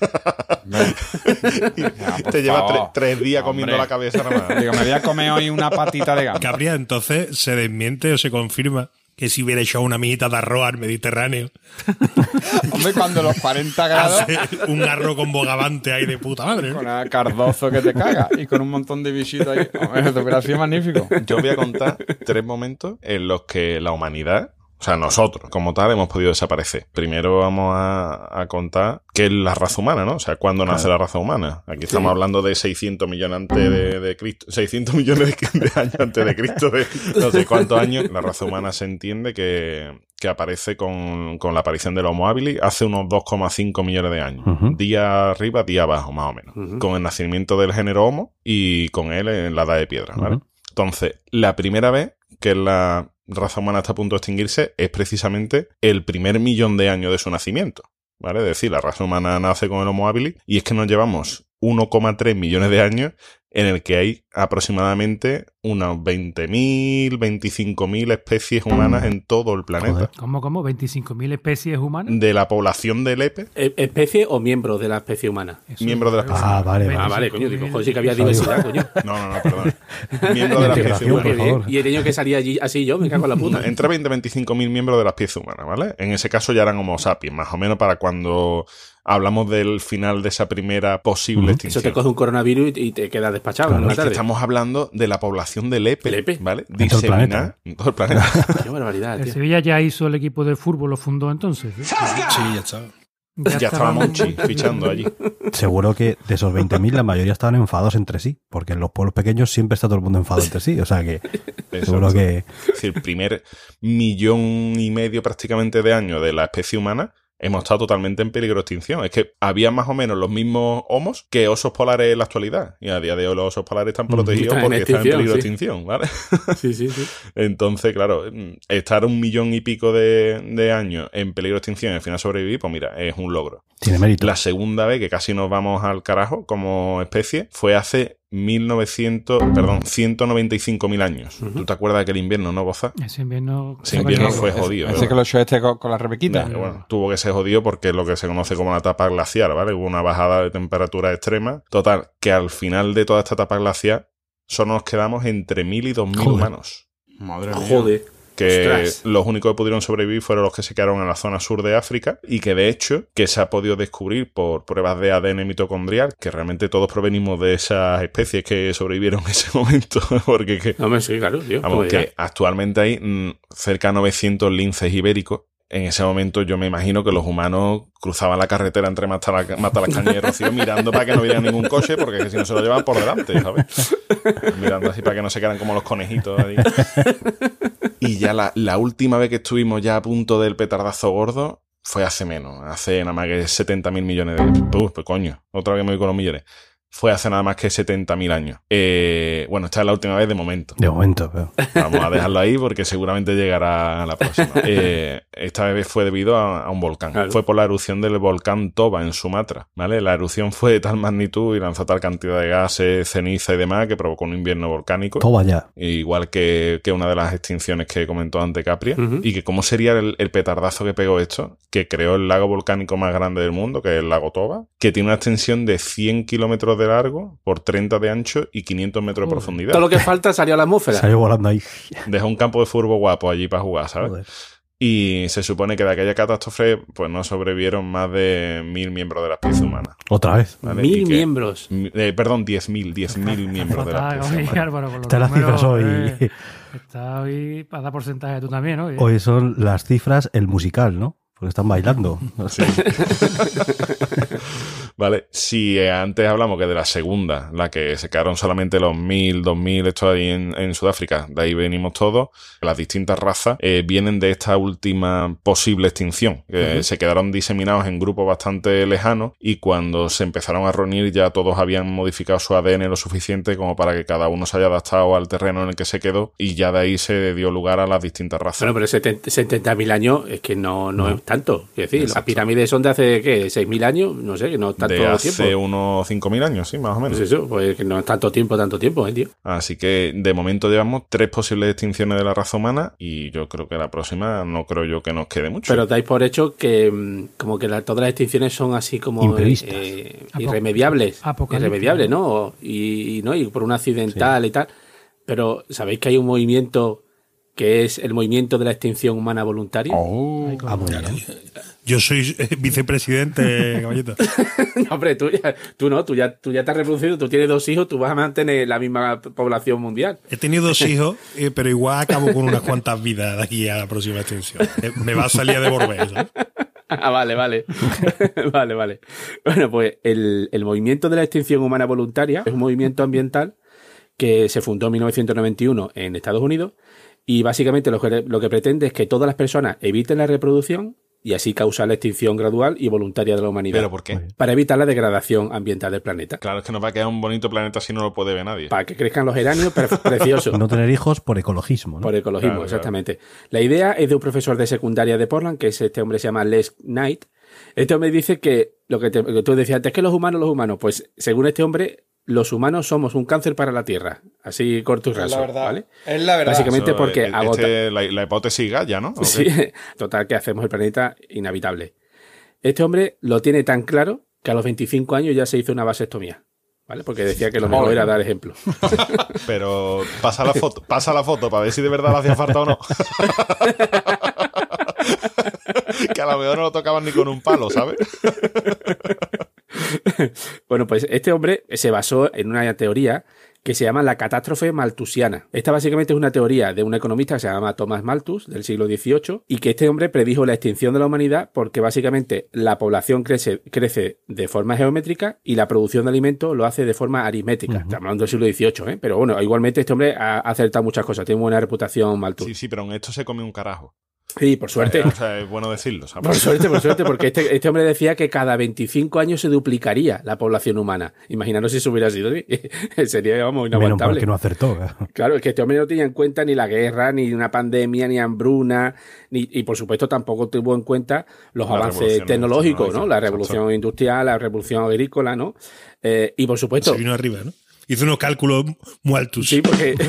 [SPEAKER 5] Ya, por
[SPEAKER 1] Te lleva
[SPEAKER 5] favor.
[SPEAKER 1] tres, días comiendo la cabeza nada más.
[SPEAKER 5] Digo, me voy a comer hoy una patita de gamba.
[SPEAKER 4] Cabría, entonces se desmiente o se confirma que si hubiera echado una mijita de arroz al Mediterráneo,
[SPEAKER 5] Hombre, cuando los 40 grados,
[SPEAKER 4] hace un arroz con bogavante ahí de puta madre. ¿no?
[SPEAKER 5] con a cardozo que te caga y con un montón de bichitos ahí. Hombre, sido magnífico.
[SPEAKER 1] Yo voy a contar tres momentos en los que la humanidad, o sea, nosotros como tal, hemos podido desaparecer. Primero vamos a, a contar qué es la raza humana, ¿no? O sea, cuándo nace la raza humana. Aquí estamos hablando de 600 millones antes de, de Cristo, 600 millones de, de años antes de Cristo, de no sé cuántos años. La raza humana se entiende que, que aparece con, con la aparición del Homo habilis hace unos 2,5 millones de años. Día arriba, día abajo, más o menos. Con el nacimiento del género Homo y con él en la edad de piedra, ¿vale? Entonces, la primera vez que la raza humana está a punto de extinguirse es precisamente el primer millón de años de su nacimiento. ¿Vale? Es decir, la raza humana nace con el Homo habilis y es que nos llevamos 1,3 millones de años en el que hay aproximadamente unos 20.000, 25.000 especies humanas en todo el planeta.
[SPEAKER 6] Joder.
[SPEAKER 3] ¿Cómo, cómo? ¿25.000 especies humanas?
[SPEAKER 1] De la población del EPE,
[SPEAKER 2] ¿E- ¿Especie o miembros de la especie humana?
[SPEAKER 3] Eso
[SPEAKER 1] miembro de la
[SPEAKER 3] es-
[SPEAKER 1] especie.
[SPEAKER 6] Ah, vale,
[SPEAKER 2] Ah,
[SPEAKER 6] vale.
[SPEAKER 2] vale, coño, digo,
[SPEAKER 3] 25.000.
[SPEAKER 2] joder, sí que había diversidad, coño.
[SPEAKER 1] No, no, no, perdón. Miembro de la especie humana.
[SPEAKER 6] por favor.
[SPEAKER 2] Y he tenido que salir allí así yo, me cago en la puta.
[SPEAKER 1] Entre 20 y 25 mil miembros de la especie humana, ¿vale? En ese caso ya eran Homo sapiens, más o menos para cuando hablamos del final de esa primera posible
[SPEAKER 2] Eso
[SPEAKER 1] extinción.
[SPEAKER 2] te coge un coronavirus y te queda despachado
[SPEAKER 6] Claro,
[SPEAKER 2] en una
[SPEAKER 1] Es que
[SPEAKER 2] tarde.
[SPEAKER 1] estamos hablando de la población del EPE,
[SPEAKER 2] Lepe.
[SPEAKER 1] ¿vale?
[SPEAKER 6] En todo el
[SPEAKER 1] Diseminada en todo el planeta.
[SPEAKER 2] Qué barbaridad,
[SPEAKER 3] El
[SPEAKER 2] tío.
[SPEAKER 3] Sevilla ya hizo el equipo de fútbol, lo fundó entonces. ¿eh?
[SPEAKER 4] Sí, ya está.
[SPEAKER 1] ya estaba Monchi fichando allí.
[SPEAKER 6] Seguro que de esos 20.000 la mayoría estaban enfadados entre sí, porque en los pueblos pequeños siempre está todo el mundo enfadado entre sí. O sea que seguro que
[SPEAKER 1] Es decir, el primer millón y medio prácticamente de años de la especie humana hemos estado totalmente en peligro de extinción. Es que había más o menos los mismos homos que osos polares en la actualidad. Y a día de hoy los osos polares están protegidos
[SPEAKER 2] en
[SPEAKER 1] porque están en peligro de
[SPEAKER 2] sí.
[SPEAKER 1] extinción, ¿vale?
[SPEAKER 2] Sí, sí, sí.
[SPEAKER 1] Entonces, claro, estar un millón y pico de, de años en peligro de extinción y al final sobrevivir, pues mira, es un logro.
[SPEAKER 6] Tiene mérito.
[SPEAKER 1] La segunda vez que casi nos vamos al carajo como especie fue hace 1900, perdón, 195.000 años. ¿Tú te acuerdas de aquel invierno, no, Boza?
[SPEAKER 3] Ese invierno.
[SPEAKER 1] Ese invierno fue jodido.
[SPEAKER 5] Ese que lo echó este con, con la rebequita.
[SPEAKER 1] Que, bueno, tuvo que ser jodido porque es lo que se conoce como la etapa glacial, ¿vale? Hubo una bajada de temperatura extrema. Total, que al final de toda esta etapa glacial solo nos quedamos entre 1.000 y 2.000
[SPEAKER 6] Joder.
[SPEAKER 1] humanos.
[SPEAKER 5] Madre mía.
[SPEAKER 2] Joder.
[SPEAKER 1] Que
[SPEAKER 2] Ostras.
[SPEAKER 1] los únicos que pudieron sobrevivir fueron los que se quedaron en la zona sur de África y que de hecho que se ha podido descubrir por pruebas de ADN mitocondrial que realmente todos provenimos de esas especies que sobrevivieron en ese momento porque que,
[SPEAKER 2] No, hombre, sí, claro, tío.
[SPEAKER 1] vamos, que actualmente hay mm, cerca de 900 linces ibéricos en ese momento yo me imagino que los humanos cruzaban la carretera entre Matala- Matalascaña y Rocío mirando para que no viera ningún coche porque es que si no se lo llevan por delante, ¿sabes? mirando así para que no se quedaran como los conejitos ahí. Y ya la, última vez que estuvimos ya a punto del petardazo gordo fue hace menos, hace nada más que 70 mil millones de... Pues, pues coño, otra vez me voy con los millones. Fue hace nada más que 70.000 años. Eh, bueno, esta es la última vez de momento.
[SPEAKER 6] De momento, pero
[SPEAKER 1] Vamos a dejarlo ahí porque seguramente llegará a la próxima. Eh, esta vez fue debido a, a un volcán.
[SPEAKER 2] Claro.
[SPEAKER 1] Fue por la erupción del volcán Toba en Sumatra. ¿vale? La erupción fue de tal magnitud y lanzó tal cantidad de gases, ceniza y demás que provocó un invierno volcánico.
[SPEAKER 6] todo allá.
[SPEAKER 1] Igual que, que una de las extinciones que comentó antes Capria. Y que cómo sería el, el petardazo que pegó esto, que creó el lago volcánico más grande del mundo, que es el lago Toba, que tiene una extensión de 100 kilómetros de largo por 30 de ancho y 500 metros de profundidad.
[SPEAKER 2] Todo lo que falta salió a la atmósfera.
[SPEAKER 6] Salió volando ahí.
[SPEAKER 1] Dejó un campo de fútbol guapo allí para jugar, ¿sabes?
[SPEAKER 6] Joder.
[SPEAKER 1] Y se supone que de aquella catástrofe pues no sobrevivieron más de mil miembros de la especie humana.
[SPEAKER 6] Otra vez.
[SPEAKER 1] ¿vale?
[SPEAKER 2] Mil
[SPEAKER 1] que-
[SPEAKER 2] miembros.
[SPEAKER 1] mi- eh, perdón, 10.000, 10.000 miembros de la especie humana.
[SPEAKER 3] Álvaro,
[SPEAKER 6] Están las
[SPEAKER 3] números,
[SPEAKER 6] cifras hoy.
[SPEAKER 3] eh, Está hoy para dar porcentaje tú también, ¿no?
[SPEAKER 6] Hoy son las cifras, el musical, ¿no? Porque están bailando.
[SPEAKER 1] Vale, si eh, antes hablamos que de la segunda, la que se quedaron solamente los 1000, 2000, esto ahí en, en Sudáfrica, de ahí venimos todos, las distintas razas eh, vienen de esta última posible extinción, se quedaron diseminados en grupos bastante lejanos y cuando se empezaron a reunir ya todos habían modificado su ADN lo suficiente como para que cada uno se haya adaptado al terreno en el que se quedó y ya de ahí se dio lugar a las distintas razas.
[SPEAKER 2] Bueno, pero 70 70.000 años es que no, no es tanto. Es decir,
[SPEAKER 1] Exacto.
[SPEAKER 2] las pirámides son de hace, ¿qué? ¿6.000 años? No sé, que no es tanto
[SPEAKER 1] de hace
[SPEAKER 2] tiempo.
[SPEAKER 1] unos 5.000 años, sí, más o menos.
[SPEAKER 2] Pues eso, pues que no es tanto tiempo, tanto tiempo, ¿eh, tío?
[SPEAKER 1] Así que de momento llevamos tres posibles extinciones de la raza humana y yo creo que la próxima no creo yo que nos quede mucho.
[SPEAKER 2] Pero dais por hecho que mm, como que la- todas las extinciones son así como
[SPEAKER 6] Imprevistas.
[SPEAKER 2] eh, irremediables. Irremediables, ¿no? Y, y no, y por un accidental y tal. Pero ¿sabéis que hay un movimiento que es el movimiento de la extinción humana voluntaria?
[SPEAKER 5] Oh,
[SPEAKER 3] Ay,
[SPEAKER 6] Ah, bien.
[SPEAKER 4] Yo soy eh, vicepresidente, caballito.
[SPEAKER 2] No, hombre, tú, ya- tú no, tú ya, tú ya te has reproducido, tú tienes dos hijos, tú vas a mantener la misma población mundial.
[SPEAKER 4] He tenido dos hijos, eh, pero igual acabo con unas cuantas vidas de aquí a la próxima extensión. Eh, Me va a salir a devolver, ¿sabes?
[SPEAKER 2] Ah, vale, vale. vale, vale. Bueno, pues el, el movimiento de la extinción humana voluntaria es un movimiento ambiental que se fundó en 1991 en Estados Unidos y básicamente lo que, lo que pretende es que todas las personas eviten la reproducción y así causar la extinción gradual y voluntaria de la humanidad.
[SPEAKER 1] ¿Pero por qué?
[SPEAKER 2] Para evitar la degradación ambiental del planeta.
[SPEAKER 1] Claro, es que nos va a quedar un bonito planeta si no lo puede ver nadie.
[SPEAKER 2] Para que crezcan los geranios, pre- precioso.
[SPEAKER 6] No tener hijos por ecologismo, ¿no?
[SPEAKER 2] Por ecologismo,
[SPEAKER 1] Claro, claro.
[SPEAKER 2] exactamente. La idea es de un profesor de secundaria de Portland, que es este hombre se llama Les Knight. Este hombre dice que lo que, te- que tú decías antes, que los humanos, los humanos, pues según este hombre, los humanos somos un cáncer para la Tierra. Así corto y raso, ¿vale?
[SPEAKER 5] Es la verdad.
[SPEAKER 2] Básicamente
[SPEAKER 1] Eso,
[SPEAKER 2] porque
[SPEAKER 1] eh,
[SPEAKER 2] agota.
[SPEAKER 1] este, la, la hipótesis Gaia, ¿no? ¿O
[SPEAKER 2] Sí, total, que hacemos el planeta inhabitable. Este hombre lo tiene tan claro que a los 25 años ya se hizo una vasectomía. ¿Vale? Porque decía que lo mejor era dar ejemplo.
[SPEAKER 1] Pero pasa la foto, pasa la foto para ver si de verdad le hacía falta o no.
[SPEAKER 9] que a lo mejor no lo tocaban ni con un palo, ¿sabes?
[SPEAKER 2] bueno, pues este hombre se basó en una teoría que se llama la catástrofe maltusiana. Esta básicamente es una teoría de un economista que se llama Thomas Malthus del siglo XVIII y que este hombre predijo la extinción de la humanidad porque básicamente la población crece, crece de forma geométrica y la producción de alimentos lo hace de forma aritmética. Estamos hablando del siglo XVIII, ¿eh? pero bueno, igualmente este hombre ha acertado muchas cosas, tiene buena reputación Malthus.
[SPEAKER 9] Sí, sí, pero en esto se come un carajo.
[SPEAKER 2] Sí, por suerte.
[SPEAKER 9] O sea, es bueno decirlo. ¿sabes?
[SPEAKER 2] Por suerte, por suerte, porque este, este, hombre decía que cada 25 años se duplicaría la población humana. Imaginaros si eso hubiera sido así. Sería, vamos, inaguantable.
[SPEAKER 6] Menos que no acertó.
[SPEAKER 2] Claro, es que este hombre no tenía en cuenta ni la guerra, ni una pandemia, ni hambruna, ni, y por supuesto tampoco tuvo en cuenta los la avances tecnológicos, ¿no? La revolución industrial, la revolución agrícola, ¿no? Eh, y por supuesto...
[SPEAKER 4] Se vino arriba, ¿no? Hizo unos cálculos muy altos.
[SPEAKER 2] Sí, porque...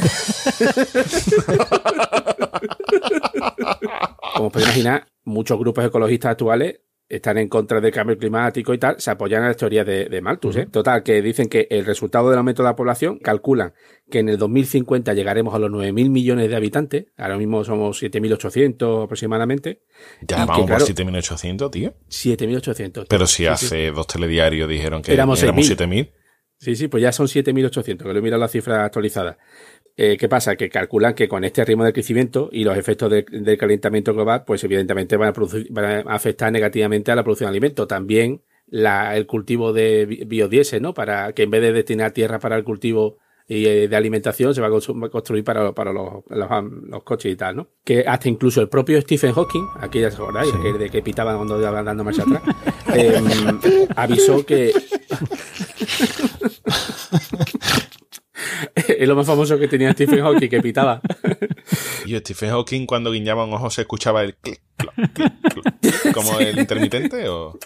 [SPEAKER 2] Como podéis imaginar, muchos grupos ecologistas actuales están en contra del cambio climático y tal, se apoyan a las teorías de, Malthus. ¿eh? Total, que dicen que el resultado del aumento de la población calculan que en el 2050 llegaremos a los 9.000 millones de habitantes. Ahora mismo somos 7.800 aproximadamente.
[SPEAKER 9] Ya vamos por 7.800, tío.
[SPEAKER 2] 7.800.
[SPEAKER 9] Pero si hace dos telediarios dijeron que éramos, 7.000.
[SPEAKER 2] Sí, sí, pues ya son 7.800, que lo he mirado la cifra actualizada. Eh, ¿Qué pasa? Que calculan que con este ritmo de crecimiento y los efectos del calentamiento global, pues evidentemente van a, producir, van a afectar negativamente a la producción de alimentos. También la, el cultivo de biodiesel, ¿no? Para que en vez de destinar tierra para el cultivo y eh, de alimentación se va a construir para, para los, los, coches y tal, ¿no? Que hasta incluso el propio Stephen Hawking, aquí ya se acordáis, que, de que pitaba cuando iban dando marcha atrás, em, avisó que es lo más famoso que tenía Stephen Hawking, que pitaba.
[SPEAKER 9] ¿Y Stephen Hawking cuando guiñaba un ojo se escuchaba el clic, como el intermitente o...?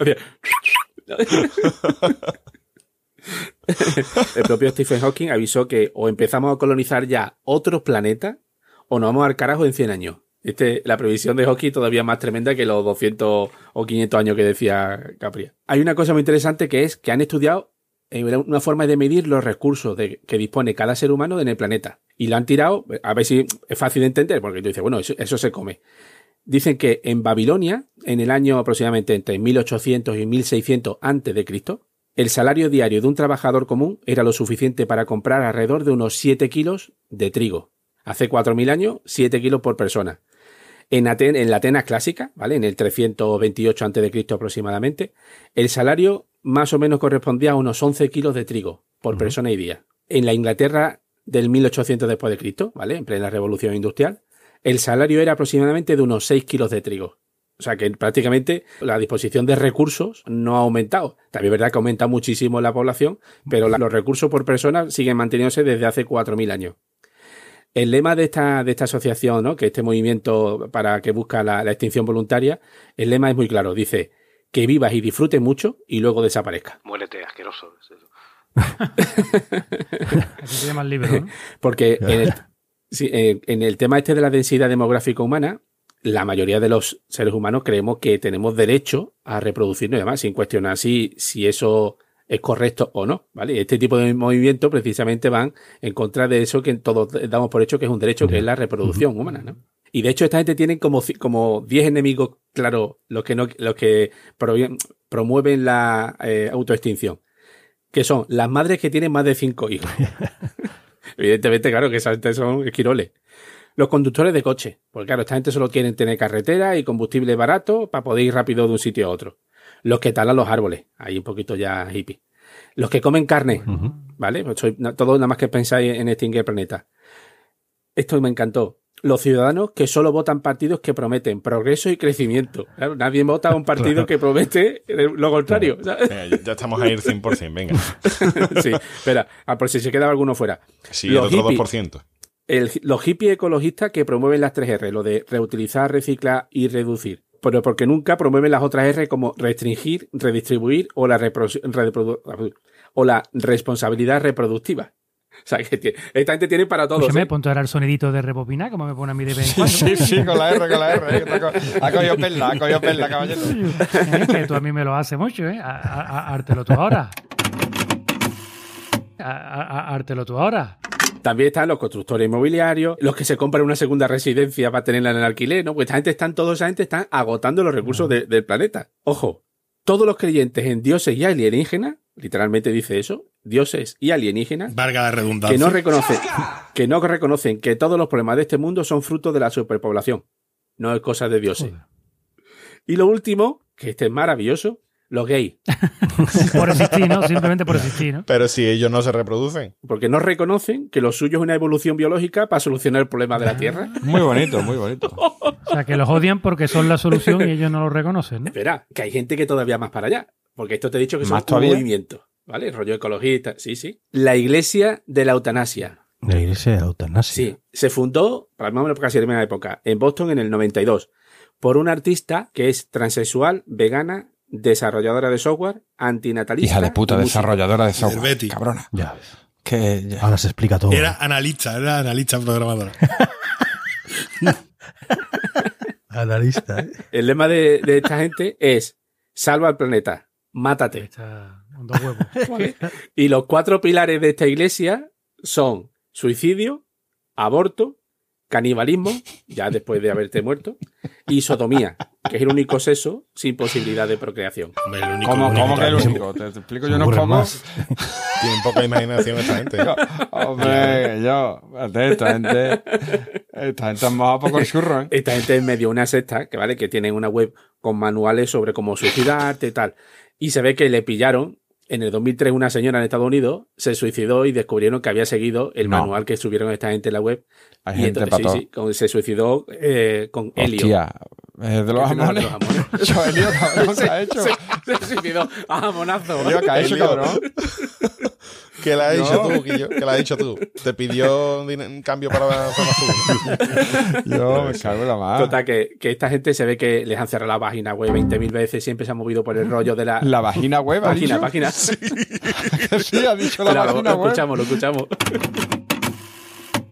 [SPEAKER 2] el propio Stephen Hawking avisó que o empezamos a colonizar ya otros planetas o nos vamos al carajo en 100 años. Este, la previsión de Hawking todavía más tremenda que los 200 o 500 años que decía Capri. Hay una cosa muy interesante que es que han estudiado una forma de medir los recursos de, que dispone cada ser humano en el planeta. Y lo han tirado, a ver si es fácil de entender, porque tú dices, bueno, eso, se come. Dicen que en Babilonia, en el año aproximadamente entre 1800 y 1600 antes de Cristo, el salario diario de un trabajador común era lo suficiente para comprar alrededor de unos 7 kilos de trigo. Hace 4.000 años, 7 kilos por persona. En, en la Atenas clásica, ¿vale? En el 328 a.C. aproximadamente, el salario más o menos correspondía a unos 11 kilos de trigo por persona y día. En la Inglaterra del 1800 después de Cristo, ¿vale? En plena revolución industrial, el salario era aproximadamente de unos 6 kilos de trigo. O sea que prácticamente la disposición de recursos no ha aumentado. También es verdad que aumenta muchísimo la población, pero los recursos por persona siguen manteniéndose desde hace 4.000 años. El lema de esta, de esta asociación, ¿no? que este movimiento para que busca la, la extinción voluntaria, el lema es muy claro. Dice, que vivas y disfrutes mucho y luego desaparezca.
[SPEAKER 10] Muérete, asqueroso.
[SPEAKER 3] Así se llama el libro, ¿no?
[SPEAKER 2] Porque en el, eh, en el tema este de la densidad demográfica humana, la mayoría de los seres humanos creemos que tenemos derecho a reproducirnos y demás, sin cuestionar si, si eso es correcto o no, ¿vale? Este tipo de movimientos precisamente van en contra de eso que todos damos por hecho que es un derecho, que es la reproducción humana, ¿no? Y de hecho, esta gente tiene como, como 10 enemigos, claro, los que, no, los que promueven la eh, autoextinción. Que son las madres que tienen más de 5 hijos. Evidentemente, claro, que esas gente son esquiroles. Los conductores de coche. Porque claro, esta gente solo quieren tener carretera y combustible barato para poder ir rápido de un sitio a otro. Los que talan los árboles. Ahí un poquito ya hippie. Los que comen carne. ¿Vale? Pues todo nada más que pensáis en extinguir el planeta. Esto me encantó los ciudadanos que solo votan partidos que prometen progreso y crecimiento. Claro, nadie vota a un partido que promete lo contrario.
[SPEAKER 9] ya estamos a ir 100%, venga.
[SPEAKER 2] sí, espera, a por si se quedaba alguno fuera.
[SPEAKER 9] Sí, los el otro 2%.
[SPEAKER 2] los hippies ecologistas que promueven las tres R, lo de reutilizar, reciclar y reducir. Pero porque nunca promueven las otras R como restringir, redistribuir o la, o la responsabilidad reproductiva. O sea, que esta gente tiene para todos.
[SPEAKER 3] me
[SPEAKER 2] ¿eh?
[SPEAKER 3] ponte ahora el sonidito de rebobinar, como me pone a mí de vez en
[SPEAKER 5] cuando. Sí, sí, con la R, con la R. Ha cogido perla, ha cogido perla, caballero.
[SPEAKER 3] Es que tú a mí me lo haces mucho, ¿eh? Ártelo tú ahora. Ártelo tú ahora.
[SPEAKER 2] También están los constructores inmobiliarios, los que se compran una segunda residencia para tenerla en el alquiler, ¿no? Pues esta gente están, toda esa gente están agotando los recursos de- del planeta. Ojo, todos los creyentes en dioses y alienígenas, literalmente dice eso, dioses y alienígenas,
[SPEAKER 4] Valga la redundancia.
[SPEAKER 2] que no reconocen, que no reconocen que todos los problemas de este mundo son fruto de la superpoblación. No es cosa de dioses.
[SPEAKER 3] Joder.
[SPEAKER 2] Y lo último, que este es maravilloso, los gays.
[SPEAKER 3] Por existir, ¿no? Simplemente por existir, ¿no?
[SPEAKER 9] Pero si ellos no se reproducen.
[SPEAKER 2] Porque no reconocen que lo suyo es una evolución biológica para solucionar el problema de la Tierra.
[SPEAKER 5] Muy bonito, muy bonito.
[SPEAKER 3] O sea, que los odian porque son la solución y ellos no lo reconocen, ¿no?
[SPEAKER 2] Espera, que hay gente que todavía más para allá. Porque esto te he dicho que
[SPEAKER 5] ¿Más
[SPEAKER 2] un
[SPEAKER 5] todavía?
[SPEAKER 2] movimiento. ¿Vale? Rollo ecologista. Sí, sí. La iglesia de la eutanasia.
[SPEAKER 6] La iglesia de la eutanasia.
[SPEAKER 2] Sí. Se fundó, para más o menos casi la misma época, en Boston en el 92, por una artista que es transexual, vegana, desarrolladora de software, antinatalista.
[SPEAKER 5] Hija de puta, desarrolladora de software.
[SPEAKER 4] Betty.
[SPEAKER 5] Cabrona.
[SPEAKER 6] Ya ves.
[SPEAKER 5] Que ya-
[SPEAKER 6] Ahora se explica todo.
[SPEAKER 4] Era analista, era analista programadora.
[SPEAKER 6] analista, ¿eh?
[SPEAKER 2] El lema de, de esta gente es salva al planeta, mátate.
[SPEAKER 3] Está con dos huevos.
[SPEAKER 2] ¿vale? Y los cuatro pilares de esta iglesia son suicidio, aborto, canibalismo, ya después de haberte muerto, y sodomía, que es el único sexo sin posibilidad de procreación.
[SPEAKER 4] Hombre, el único-
[SPEAKER 5] ¿Cómo,
[SPEAKER 4] único
[SPEAKER 5] cómo que el único? Te, te explico yo pocos.
[SPEAKER 6] más.
[SPEAKER 9] Tienen poca imaginación esta gente.
[SPEAKER 5] Hombre, yo. Esta gente. Esta gente ha mojado poco el churro, ¿eh?
[SPEAKER 2] Esta gente es medio una secta, que vale, que tienen una web con manuales sobre cómo suicidarte y tal. Y se ve que le pillaron. En el 2003 una señora en Estados Unidos se suicidó y descubrieron que había seguido el
[SPEAKER 5] No.
[SPEAKER 2] manual que subieron esta gente en la web.
[SPEAKER 5] Hay
[SPEAKER 2] y
[SPEAKER 5] gente
[SPEAKER 2] entonces, sí, sí, se suicidó eh, con helio.
[SPEAKER 5] Eh, de los
[SPEAKER 2] Que
[SPEAKER 5] jamones.
[SPEAKER 2] de los jamones.
[SPEAKER 5] Yo, Elio, cabrón, ¿qué ha hecho?
[SPEAKER 2] Se, se suicidó. ¡Ah, monazo!
[SPEAKER 5] Elio, ¿qué ha hecho, cabrón?
[SPEAKER 9] ¿Qué le has
[SPEAKER 5] No.
[SPEAKER 9] dicho tú, Guillo? ¿Qué le has dicho tú? ¿Te pidió un cambio para la zona azul?
[SPEAKER 5] Yo me cago en la mano.
[SPEAKER 2] Total, que, que esta gente se ve que les han cerrado la página web 20.000 veces, siempre se han movido por el rollo de la,
[SPEAKER 5] La vagina web, ¿ha
[SPEAKER 2] página,
[SPEAKER 5] dicho?
[SPEAKER 2] página.
[SPEAKER 5] Sí, ha dicho la
[SPEAKER 2] Espera, lo,
[SPEAKER 5] vagina
[SPEAKER 2] lo
[SPEAKER 5] web.
[SPEAKER 2] escuchamos, lo escuchamos.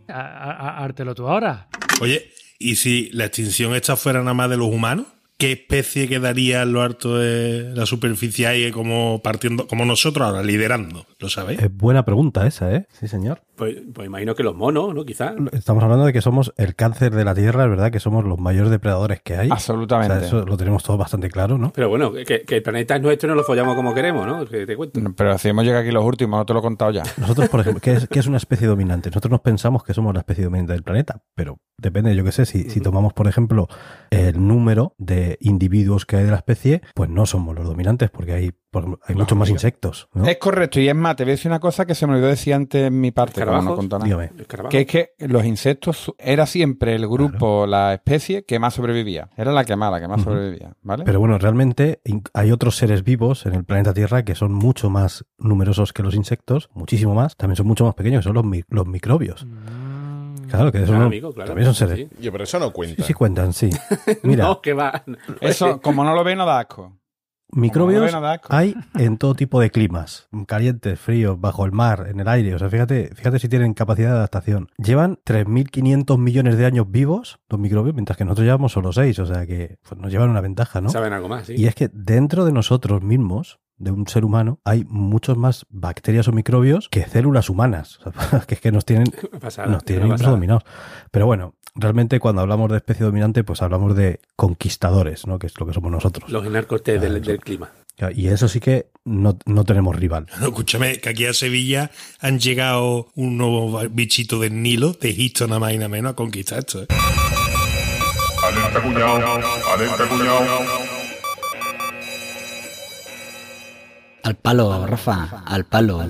[SPEAKER 3] A- a- a- Ártelo tú ahora.
[SPEAKER 4] Oye, ¿y si la extinción esta fuera nada más de los humanos? ¿Qué especie quedaría en lo alto de la superficie ahí como partiendo, como nosotros ahora, liderando? ¿Lo sabéis?
[SPEAKER 6] Es buena pregunta esa, ¿eh? Sí, señor.
[SPEAKER 2] Pues, pues imagino que los monos, ¿no? Quizás.
[SPEAKER 6] Estamos hablando de que somos el cáncer de la Tierra, es verdad que somos los mayores depredadores que hay. O
[SPEAKER 5] Absolutamente.
[SPEAKER 6] sea, eso lo tenemos todo bastante claro, ¿no?
[SPEAKER 2] Pero bueno, que, que el planeta es nuestro y no lo follamos como queremos, ¿no? Que te cuento.
[SPEAKER 5] Pero si hemos llegado aquí los últimos, no te lo he contado ya.
[SPEAKER 6] Nosotros, por ejemplo, ¿qué es, qué es una especie dominante? Nosotros nos pensamos que somos la especie dominante del planeta, pero depende, yo qué sé, si, si tomamos, por ejemplo, el número de individuos que hay de la especie, pues no somos los dominantes, porque hay, por hay muchos más insectos, ¿no?
[SPEAKER 5] Es correcto, y es más, te voy a decir una cosa que se me olvidó decir antes en mi parte, como no. Que es que los insectos era siempre el grupo, la especie que más sobrevivía. Era la que más, la que más sobrevivía, ¿vale?
[SPEAKER 6] Pero bueno, realmente hay otros seres vivos en el planeta Tierra que son mucho más numerosos que los insectos, muchísimo más, también son mucho más pequeños, que son los, mi- los microbios.
[SPEAKER 3] Mm.
[SPEAKER 6] Claro, que eso
[SPEAKER 2] Claro,
[SPEAKER 6] no-
[SPEAKER 2] amigo, claro.
[SPEAKER 6] también son seres.
[SPEAKER 2] Sí.
[SPEAKER 9] Yo, pero eso no cuenta.
[SPEAKER 6] sí cuentan, sí. Mira,
[SPEAKER 2] No, que va.
[SPEAKER 5] Eso, como no lo ve, no da asco.
[SPEAKER 6] microbios
[SPEAKER 5] Como no ve, no da asco.
[SPEAKER 6] hay en todo tipo de climas, calientes, fríos, bajo el mar, en el aire. O sea, fíjate, fíjate si tienen capacidad de adaptación. Llevan 3.500 millones de años vivos los microbios, mientras que nosotros llevamos solo 6. O sea que pues, nos llevan una ventaja, ¿no?
[SPEAKER 2] Saben algo más, sí.
[SPEAKER 6] Y es que dentro de nosotros mismos, de un ser humano, hay muchos más bacterias o microbios que células humanas. O sea, que es que nos tienen,
[SPEAKER 2] Pasada,
[SPEAKER 6] nos tienen incluso dominados. Pero bueno, realmente cuando hablamos de especie dominante, pues hablamos de conquistadores, ¿no? Que es lo que somos nosotros.
[SPEAKER 2] Los enarcostes del, del clima.
[SPEAKER 6] Y eso sí que no, no tenemos rival.
[SPEAKER 4] No, escúchame, que aquí a Sevilla han llegado un nuevo bichito del Nilo, de Egipto nada más y nada menos, a conquistar esto. ¿eh?
[SPEAKER 7] Alerta cuñado, alerta cuñado.
[SPEAKER 8] Al palo, Rafa, al palo.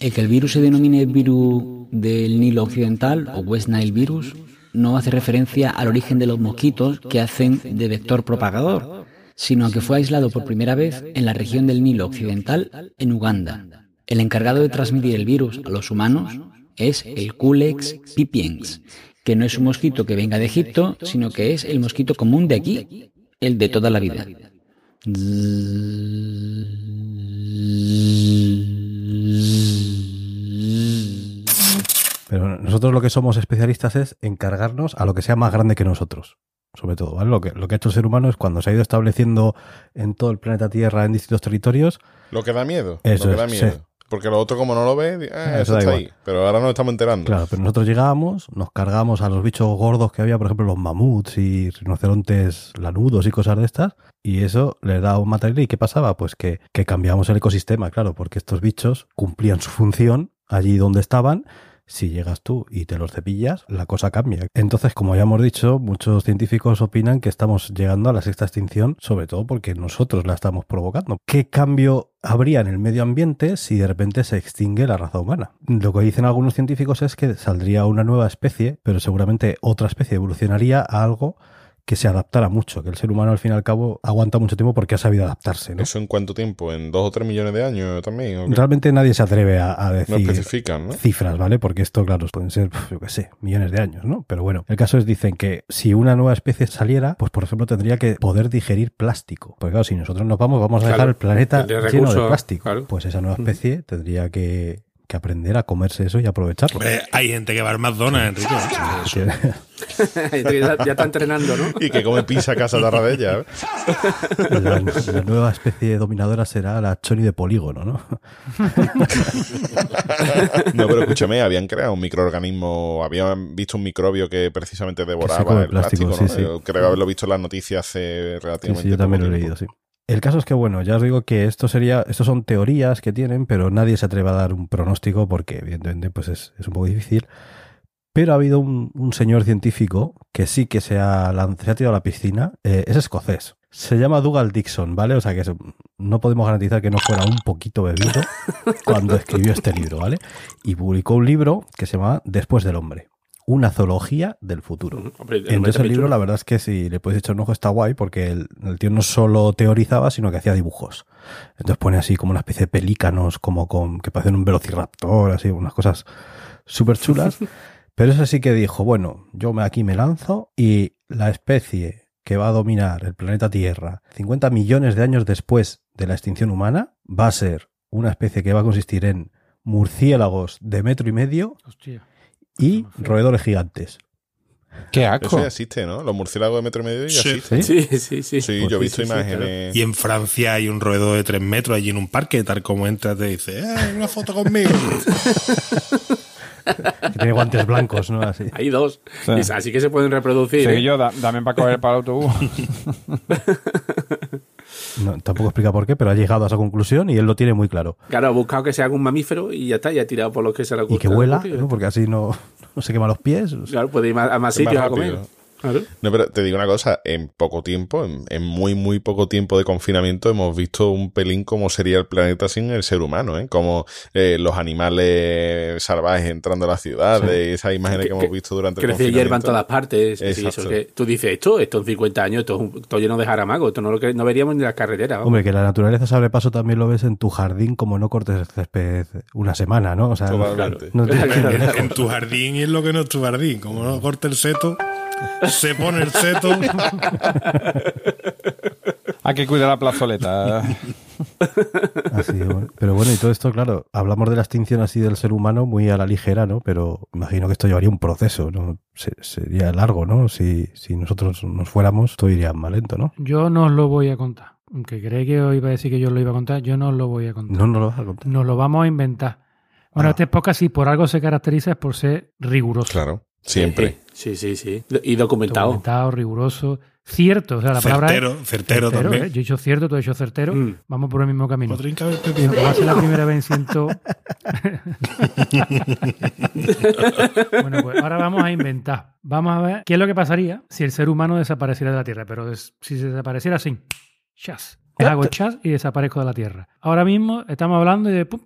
[SPEAKER 8] El que el virus se denomine virus del Nilo Occidental o West Nile virus no hace referencia al origen de los mosquitos que hacen de vector propagador, sino a que fue aislado por primera vez en la región del Nilo Occidental, en Uganda. El encargado de transmitir el virus a los humanos es el Culex pipiens, que no es un mosquito que venga de Egipto, sino que es el mosquito común de aquí, el de toda la vida.
[SPEAKER 6] Pero nosotros lo que somos especialistas es encargarnos a lo que sea más grande que nosotros. Sobre todo, ¿vale? Lo que, lo que ha hecho el ser humano es cuando se ha ido estableciendo en todo el planeta Tierra, en distintos territorios,
[SPEAKER 9] Lo que da miedo.
[SPEAKER 6] Eso
[SPEAKER 9] lo que da
[SPEAKER 6] es,
[SPEAKER 9] miedo. Porque lo otro, como no lo ve, di- ah,
[SPEAKER 6] Eso
[SPEAKER 9] eso está
[SPEAKER 6] igual.
[SPEAKER 9] ahí. Pero ahora nos estamos enterando.
[SPEAKER 6] Claro, pero nosotros llegábamos, nos cargábamos a los bichos gordos que había, por ejemplo, los mamuts y rinocerontes lanudos y cosas de estas, y eso les daba un material. ¿Y qué pasaba? Pues que, que cambiábamos el ecosistema, claro, porque estos bichos cumplían su función allí donde estaban. Si llegas tú y te los cepillas, la cosa cambia. Entonces, como ya hemos dicho, muchos científicos opinan que estamos llegando a la sexta extinción, sobre todo porque nosotros la estamos provocando. ¿Qué cambio habría en el medio ambiente si de repente se extingue la raza humana? Lo que dicen algunos científicos es que saldría una nueva especie, pero seguramente otra especie evolucionaría a algo que se adaptara mucho, que el ser humano al fin y al cabo aguanta mucho tiempo porque ha sabido adaptarse. ¿no?
[SPEAKER 9] ¿Eso en cuánto tiempo? ¿En dos o tres millones de años también?
[SPEAKER 6] Realmente nadie se atreve a, a
[SPEAKER 9] No
[SPEAKER 6] decir
[SPEAKER 9] especifican, ¿no?
[SPEAKER 6] cifras, ¿vale? Porque esto, claro, pueden ser, yo qué sé, millones de años, ¿no? Pero bueno, el caso es, dicen que si una nueva especie saliera, pues por ejemplo tendría que poder digerir plástico. Porque claro, si nosotros nos vamos, vamos a
[SPEAKER 2] Claro,
[SPEAKER 6] dejar el planeta
[SPEAKER 2] tendría
[SPEAKER 6] lleno de plástico.
[SPEAKER 2] claro.
[SPEAKER 6] Pues esa nueva especie tendría que, que aprender a comerse eso y aprovecharlo.
[SPEAKER 4] Hombre, hay gente que va al McDonald's, Enrique. Eso.
[SPEAKER 2] ya, ya está entrenando, ¿no?
[SPEAKER 9] Y que come pizza a casa de Arradella. ¿eh?
[SPEAKER 6] la, la nueva especie dominadora será la choni de polígono, ¿no?
[SPEAKER 9] No, pero escúchame, habían creado un microorganismo, habían visto un microbio que precisamente devoraba
[SPEAKER 6] come
[SPEAKER 9] el plástico,
[SPEAKER 6] plástico,
[SPEAKER 9] ¿no?
[SPEAKER 6] sí, sí.
[SPEAKER 9] Yo creo haberlo visto en las noticias hace
[SPEAKER 6] Sí,
[SPEAKER 9] relativamente
[SPEAKER 6] sí, yo también lo he
[SPEAKER 9] tiempo.
[SPEAKER 6] leído, sí. El caso es que, bueno, ya os digo que esto sería, estos son teorías que tienen, pero nadie se atreve a dar un pronóstico porque, evidentemente, pues es, es un poco difícil. Pero ha habido un, un señor científico que sí que se ha, se ha tirado a la piscina. eh, es escocés. Se llama Dougal Dixon, ¿vale? O sea que no podemos garantizar que no fuera un poquito bebido cuando escribió este libro, ¿vale? Y publicó un libro que se llama Después del hombre. Una zoología del futuro.
[SPEAKER 2] Hombre,
[SPEAKER 6] Entonces el libro,
[SPEAKER 2] chulo.
[SPEAKER 6] la verdad es que si le puedes echar un ojo está guay porque el, el tío no solo teorizaba, sino que hacía dibujos. Entonces pone así como una especie de pelícanos, como con que parecen un velociraptor, así, unas cosas súper chulas. Pero eso sí que dijo, bueno, yo aquí me lanzo y la especie que va a dominar el planeta Tierra 50 millones de años después de la extinción humana va a ser una especie que va a consistir en murciélagos de metro y medio
[SPEAKER 3] Hostia.
[SPEAKER 6] Y roedores gigantes.
[SPEAKER 5] Qué
[SPEAKER 9] Eso
[SPEAKER 5] asco.
[SPEAKER 9] ya existe, ¿no? Los murciélagos de metro y medio ya
[SPEAKER 4] Sí.
[SPEAKER 9] existen.
[SPEAKER 6] ¿Sí?
[SPEAKER 2] Sí, sí, sí.
[SPEAKER 9] Sí,
[SPEAKER 6] Pues
[SPEAKER 9] yo he
[SPEAKER 6] sí,
[SPEAKER 9] visto
[SPEAKER 2] sí, sí,
[SPEAKER 9] imágenes.
[SPEAKER 4] Y en Francia hay un roedor de 3 metros allí en un parque, tal como entras, te dice, ¡eh, una foto conmigo!
[SPEAKER 6] Que tiene guantes blancos, ¿no? Así.
[SPEAKER 2] Hay dos.
[SPEAKER 5] Sí.
[SPEAKER 2] Y Así que se pueden reproducir.
[SPEAKER 5] Soy
[SPEAKER 2] ¿eh?
[SPEAKER 5] yo, da- dame para coger para el autobús.
[SPEAKER 6] No, tampoco explica por qué, pero ha llegado a esa conclusión y él lo tiene muy claro.
[SPEAKER 2] Claro, ha buscado que sea algún mamífero y ya está, ya ha tirado por los que se le ha
[SPEAKER 6] Y que huela, ¿no? porque así no, no se quema los pies.
[SPEAKER 2] Claro, puede ir más- a más sitios a
[SPEAKER 9] rápido.
[SPEAKER 2] Claro.
[SPEAKER 9] No, pero te digo una cosa, en poco tiempo, en, en muy, muy poco tiempo de confinamiento, hemos visto un pelín cómo sería el planeta sin el ser humano, ¿eh? Como eh, los animales salvajes entrando a las ciudades, esas imágenes que,
[SPEAKER 2] Que-
[SPEAKER 9] hemos visto durante el
[SPEAKER 2] Crece hierba en
[SPEAKER 9] confinamiento.
[SPEAKER 2] todas partes. sí,
[SPEAKER 9] Exacto.
[SPEAKER 2] eso que tú dices, esto, esto en 50 años, esto, es un- esto lleno de jaramago, esto no lo que no veríamos ni las carreteras.
[SPEAKER 6] Hombre, que la naturaleza sabe paso también lo ves en tu jardín como no cortes el césped una semana, ¿no? O sea, no
[SPEAKER 4] en tu jardín y es lo que no es tu jardín. Como no corta el seto, se pone el seto.
[SPEAKER 5] Hay que cuidar la plazoleta.
[SPEAKER 6] Así, bueno. Pero bueno, y todo esto, claro, hablamos de la extinción así del ser humano muy a la ligera, ¿no? Pero imagino que esto llevaría un proceso, ¿no? Se- sería largo, ¿no? Si, si nosotros nos fuéramos, todo iría más lento, ¿no?
[SPEAKER 3] Yo no os lo voy a contar. Aunque cree que os iba a decir que yo os lo iba a contar, yo no os lo voy a contar.
[SPEAKER 6] No nos lo vas a contar.
[SPEAKER 3] Nos lo vamos a inventar. Bueno,
[SPEAKER 6] Ah.
[SPEAKER 3] este podcast, si por algo se caracteriza, es por ser riguroso.
[SPEAKER 9] Claro, siempre.
[SPEAKER 2] Sí, sí, sí. Y documentado.
[SPEAKER 3] Documentado, riguroso, cierto. O sea, la palabra
[SPEAKER 4] Certero,
[SPEAKER 3] es
[SPEAKER 4] certero también.
[SPEAKER 3] ¿eh? Yo he dicho cierto, tú has dicho certero.
[SPEAKER 2] Mm.
[SPEAKER 3] Vamos por el mismo camino. Va a ser la primera vez en ciento... bueno, pues ahora vamos a inventar. Vamos a ver qué es lo que pasaría si el ser humano desapareciera de la Tierra. Pero es- si se desapareciera así, chas. Hago chas y desaparezco de la Tierra. Ahora mismo estamos hablando y de... pum,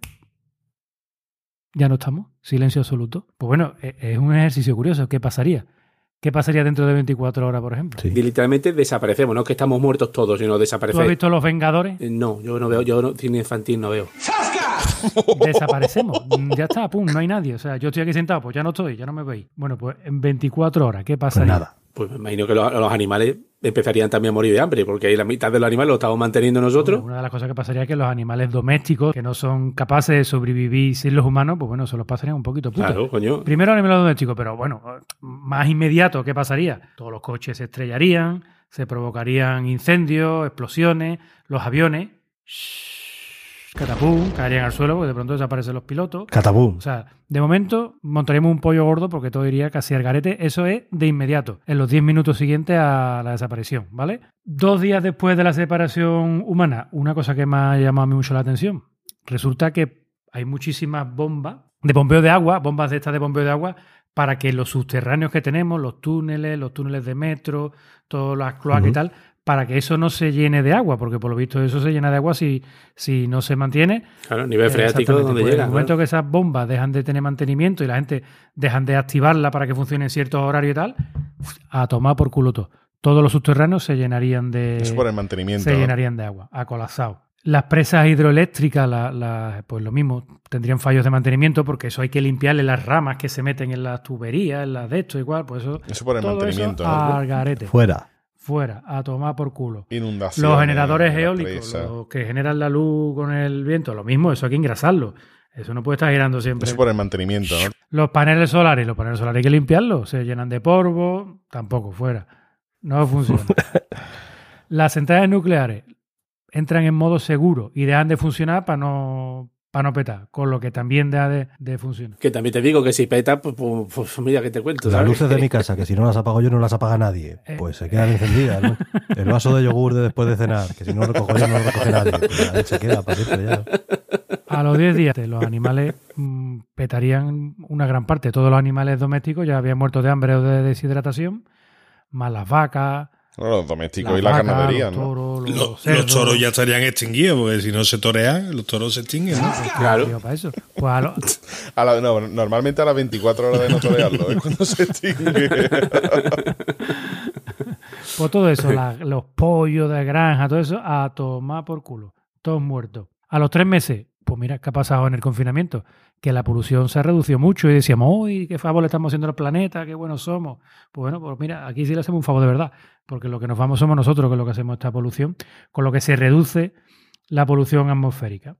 [SPEAKER 3] ya no estamos. Silencio absoluto. Pues bueno, e- es un ejercicio curioso. ¿Qué pasaría? ¿Qué pasaría dentro de 24 horas, por ejemplo?
[SPEAKER 6] Sí.
[SPEAKER 2] Literalmente desaparecemos, no es que estamos muertos todos, sino
[SPEAKER 3] ¿Tú has
[SPEAKER 2] desaparecemos.
[SPEAKER 3] visto Los Vengadores?
[SPEAKER 2] Eh, No, yo no veo, yo no, cine infantil no veo.
[SPEAKER 3] Desaparecemos. Mm, Ya está, pum, no hay nadie. O sea, yo estoy aquí sentado, pues ya no estoy, ya no me veis. Bueno, pues en 24 horas, ¿qué
[SPEAKER 6] Pues
[SPEAKER 3] pasaría?
[SPEAKER 6] nada.
[SPEAKER 2] Pues me imagino que los, los animales empezarían también a morir de hambre, porque ahí la mitad de los animales los estamos manteniendo nosotros.
[SPEAKER 3] Una de las cosas que pasaría es que los animales domésticos, que no son capaces de sobrevivir sin los humanos, pues bueno, se los pasarían un poquito puta.
[SPEAKER 2] Claro, coño.
[SPEAKER 3] Primero animales domésticos, pero bueno, más inmediato, ¿qué pasaría? Todos los coches se estrellarían, se provocarían incendios, explosiones, los aviones shh, catapum, caerían al suelo porque de pronto desaparecen los pilotos.
[SPEAKER 6] Catabum.
[SPEAKER 3] O sea, de momento montaríamos un pollo gordo porque todo iría casi al garete. Eso es de inmediato, en los 10 minutos siguientes a la desaparición, ¿vale? Dos días después de la separación humana, una cosa que me ha llamado a mí mucho la atención. Resulta que hay muchísimas bombas de bombeo de agua, bombas de estas de bombeo de agua, para que los subterráneos que tenemos, los túneles, los túneles de metro, todas las cloacas y tal, para que eso no se llene de agua, porque por lo visto eso se llena de agua si, si no se mantiene
[SPEAKER 2] Claro, nivel freático
[SPEAKER 3] Exactamente,
[SPEAKER 2] donde
[SPEAKER 3] pues
[SPEAKER 2] llega.
[SPEAKER 3] En el momento que esas bombas dejan de tener mantenimiento y la gente dejan de activarla para que funcione en ciertos horarios y tal, a tomar por culo todo. Todos los subterráneos se llenarían de,
[SPEAKER 9] Eso por el mantenimiento.
[SPEAKER 3] se
[SPEAKER 9] ¿no?
[SPEAKER 3] llenarían de agua, a colapsado. Las presas hidroeléctricas, la- la- pues lo mismo, tendrían fallos de mantenimiento porque eso hay que limpiarle las ramas que se meten en las tuberías, en las de esto, igual, pues eso.
[SPEAKER 9] Eso por el
[SPEAKER 3] todo
[SPEAKER 9] mantenimiento.
[SPEAKER 3] eso
[SPEAKER 9] ¿no?
[SPEAKER 3] al garete.
[SPEAKER 6] Fuera.
[SPEAKER 3] Fuera, a tomar por culo.
[SPEAKER 9] Inundaciones.
[SPEAKER 3] Los generadores eólicos, los que generan la luz con el viento, lo mismo, eso hay que engrasarlo. Eso no puede estar girando siempre.
[SPEAKER 9] Eso por el mantenimiento, ¿no?
[SPEAKER 3] Los paneles solares, los paneles solares hay que limpiarlos, se llenan de polvo, tampoco, fuera. No funciona. Las centrales nucleares entran en modo seguro y dejan de funcionar para no, para no petar, con lo que también deja de, de funcionar.
[SPEAKER 2] Que también te digo que si peta, pues, pues, pues mira que te cuento.
[SPEAKER 6] Las
[SPEAKER 2] ¿sabes?
[SPEAKER 6] luces de mi casa, que si no las apago yo, no las apaga nadie.
[SPEAKER 3] Eh.
[SPEAKER 6] Pues se quedan encendidas, ¿no? El vaso de yogur de después de cenar, que si no lo recojo yo, no lo recoge nadie. Pues se queda para siempre ya.
[SPEAKER 3] A los 10 días los animales mm, petarían una gran parte. Todos los animales domésticos ya habían muerto de hambre o de deshidratación, más las vacas,
[SPEAKER 9] los domésticos y la ganadería,
[SPEAKER 3] los
[SPEAKER 9] ¿no?
[SPEAKER 3] toros, los,
[SPEAKER 4] Los, los
[SPEAKER 3] cerdos.
[SPEAKER 4] toros ya estarían extinguidos, porque si no se torean, los toros se extinguen. ¿no?
[SPEAKER 2] Claro.
[SPEAKER 3] Digo, para eso. Pues a lo-
[SPEAKER 9] A la- no, normalmente a las 24 horas de no torearlo es cuando se extingue.
[SPEAKER 3] Pues todo eso, la- los pollos de granja, todo eso, a tomar por culo. Todos muertos. A los tres meses, pues mira, ¿qué ha pasado en el confinamiento? Que la polución se ha reducido mucho y decíamos, uy, qué favor le estamos haciendo al planeta, qué buenos somos. Pues bueno, pues mira, aquí sí le hacemos un favor de verdad, porque lo que nos vamos somos nosotros con lo que hacemos esta polución, con lo que se reduce la polución atmosférica.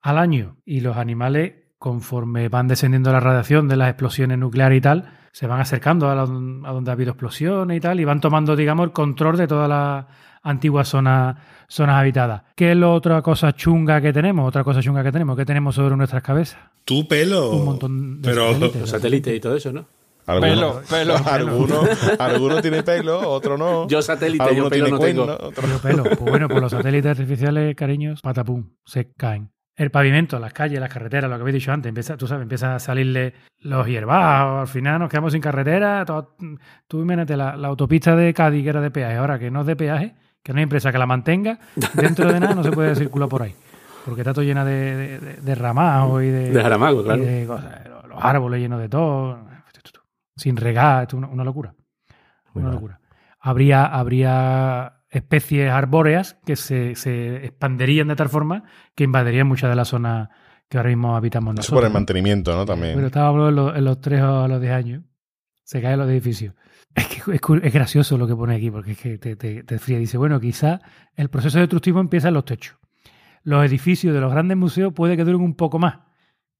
[SPEAKER 3] Al año, y los animales, conforme van descendiendo la radiación de las explosiones nucleares y tal, se van acercando a, la- a donde ha habido explosiones y tal, y van tomando, digamos, el control de todas las antiguas zonas, zonas habitadas. ¿Qué es la otra cosa chunga que tenemos? Otra cosa chunga que tenemos, ¿qué tenemos sobre nuestras cabezas?
[SPEAKER 4] Tu pelo.
[SPEAKER 3] Un montón de
[SPEAKER 4] Pero
[SPEAKER 3] satélites.
[SPEAKER 2] Los satélites y todo eso, ¿no?
[SPEAKER 9] Algunos,
[SPEAKER 5] Pelo, pelo.
[SPEAKER 9] algunos, algunos tienen pelo, otro no.
[SPEAKER 2] Yo satélite, yo pelo no tengo.
[SPEAKER 9] otro-
[SPEAKER 3] Yo pelo. Pues bueno, pues los satélites artificiales, cariños, patapum, se caen. El pavimento, las calles, las carreteras, lo que habéis dicho antes, empieza, tú sabes, empieza a salirle los hierbados, al final nos quedamos sin carretera. todo- tú imagínate la, la autopista de Cádiz que era de peaje, ahora que no es de peaje, que no hay empresa que la mantenga, dentro de nada no se puede circular por ahí. Porque está todo llena de, de, de- de ramajo y de,
[SPEAKER 2] De jaramago,
[SPEAKER 3] y
[SPEAKER 2] claro.
[SPEAKER 3] de cosas, los- los árboles llenos de todo, sin regar, esto es una, una locura.
[SPEAKER 6] Muy
[SPEAKER 3] Una
[SPEAKER 6] mal.
[SPEAKER 3] locura. Habría, habría especies arbóreas que se, se expanderían de tal forma que invadirían muchas de las zonas que ahora mismo habitamos
[SPEAKER 9] Eso
[SPEAKER 3] nosotros.
[SPEAKER 9] por el mantenimiento, ¿no? También.
[SPEAKER 3] Pero estaba hablando en los, en los tres o los 10 años. Se caen los edificios. Es que es, es gracioso lo que pone aquí, porque es que te, te, te fría. Dice, bueno, quizá el proceso destructivo empieza en los techos. Los edificios de los grandes museos puede que duren un poco más.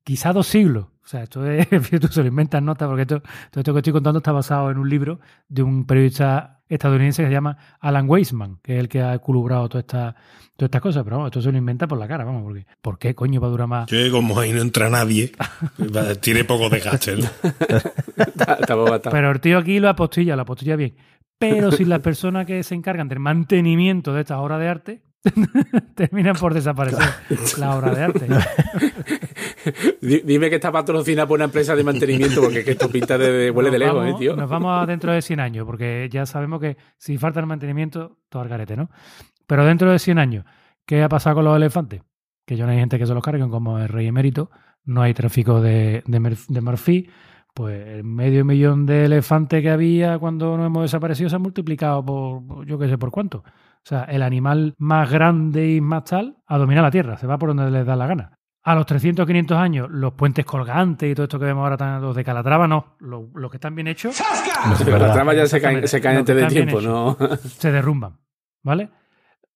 [SPEAKER 3] Quizá dos siglos. O sea, esto es, tú se lo inventas nota, porque esto, todo esto que estoy contando está basado en un libro de un periodista estadounidense que se llama Alan Weisman, que es el que ha culubrado toda esta, todas estas cosas. Pero vamos, esto se lo inventa por la cara, vamos, porque ¿por qué coño va a durar más?
[SPEAKER 4] Yo, como ahí no entra nadie, tiene poco desgaste. ¿no?
[SPEAKER 3] Pero el tío aquí lo apostilla, lo apostilla bien. Pero si las personas que se encargan del mantenimiento de estas obras de arte terminan por desaparecer la obra de arte.
[SPEAKER 2] Di- Dime que está patrocinada por una empresa de mantenimiento, porque es que esto pinta de, de- huele de
[SPEAKER 3] Nos
[SPEAKER 2] lejos,
[SPEAKER 3] vamos-
[SPEAKER 2] ¿eh, tío?
[SPEAKER 3] Nos vamos a dentro de 100 años, porque ya sabemos que si falta el mantenimiento, todo al garete, ¿no? Pero dentro de 100 años, ¿qué ha pasado con los elefantes? Que ya no hay gente que se los carguen, como el rey emérito, no hay tráfico de, de, pues el medio millón de elefantes que había cuando nos hemos desaparecido se ha multiplicado por yo qué sé por cuánto. O sea, el animal más grande y más tal a dominar la Tierra, se va por donde les da la gana. A los 300 500 años, los puentes colgantes y todo esto que vemos ahora, tan- los de Calatrava, no. Los, los que están bien hechos
[SPEAKER 2] las tramas ya se caen, se caen antes de tiempo,
[SPEAKER 3] hecho.
[SPEAKER 2] ¿no?
[SPEAKER 3] se derrumban, ¿vale?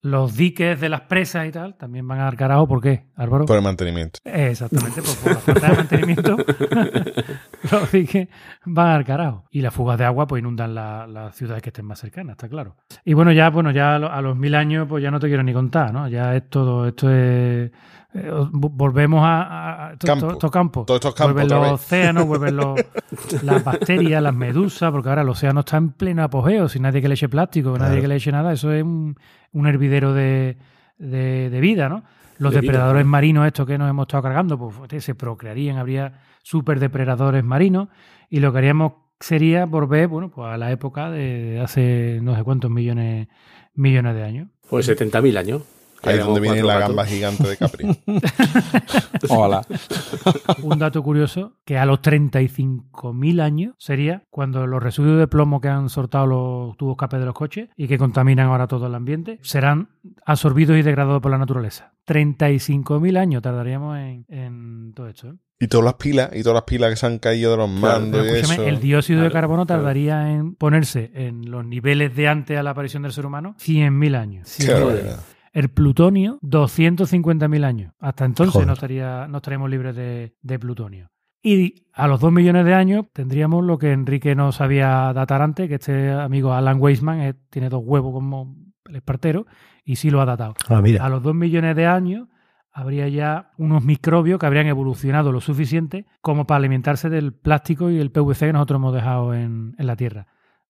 [SPEAKER 3] Los diques de las presas y tal también van a dar carajo. ¿Por qué, Álvaro?
[SPEAKER 9] Por el mantenimiento.
[SPEAKER 3] Exactamente, pues por la falta de mantenimiento, los diques van al carajo. Y las fugas de agua pues inundan la- las ciudades que estén más cercanas, está claro. Y bueno, ya, bueno, ya a los mil años, pues ya no te quiero ni contar, ¿no? Ya es todo, esto es eh, vo- volvemos a, a- a to-
[SPEAKER 9] Campo.
[SPEAKER 3] to- estos campos.
[SPEAKER 9] Todos estos campos
[SPEAKER 3] vuelven los
[SPEAKER 9] vez.
[SPEAKER 3] océanos, vuelven los- las bacterias, las medusas, porque ahora el océano está en pleno apogeo, sin nadie que le eche plástico, nadie
[SPEAKER 6] Claro.
[SPEAKER 3] que le eche nada, eso es un, un hervidero de, de- de vida, ¿no? Los
[SPEAKER 2] De vida,
[SPEAKER 3] depredadores
[SPEAKER 2] claro.
[SPEAKER 3] marinos, estos que nos hemos estado cargando, pues se procrearían, habría superdepredadores marinos, y lo que haríamos sería volver, bueno, pues a la época de hace no sé cuántos millones, millones de años.
[SPEAKER 2] Pues 70.000 años.
[SPEAKER 9] Ahí es donde viene la
[SPEAKER 2] gatos.
[SPEAKER 9] gamba gigante de Capri.
[SPEAKER 5] Ojalá.
[SPEAKER 3] Un dato curioso, que a los 35.000 años sería cuando los residuos de plomo que han soltado los tubos escape de los coches y que contaminan ahora todo el ambiente serán absorbidos y degradados por la naturaleza. 35.000 años tardaríamos en, en todo esto. ¿eh?
[SPEAKER 9] y todas las pilas, y todas las pilas que se han caído de los mandos y eso.
[SPEAKER 3] el dióxido de carbono
[SPEAKER 2] claro.
[SPEAKER 3] tardaría en ponerse en los niveles de antes a la aparición del ser humano 100.000 años.
[SPEAKER 9] Qué
[SPEAKER 3] 100.000
[SPEAKER 9] barbaridad.
[SPEAKER 3] años. El plutonio, 250.000 años. Hasta entonces
[SPEAKER 6] Joder.
[SPEAKER 3] no, estaría, no estaríamos libres de, de plutonio. Y a los 2 millones de años tendríamos lo que Enrique no sabía datar antes, que este amigo Alan Weisman eh, tiene dos huevos como el espartero y sí lo ha datado.
[SPEAKER 6] Ah, mira.
[SPEAKER 3] A los 2 millones de años habría ya unos microbios que habrían evolucionado lo suficiente como para alimentarse del plástico y el PVC que nosotros hemos dejado en, en la Tierra.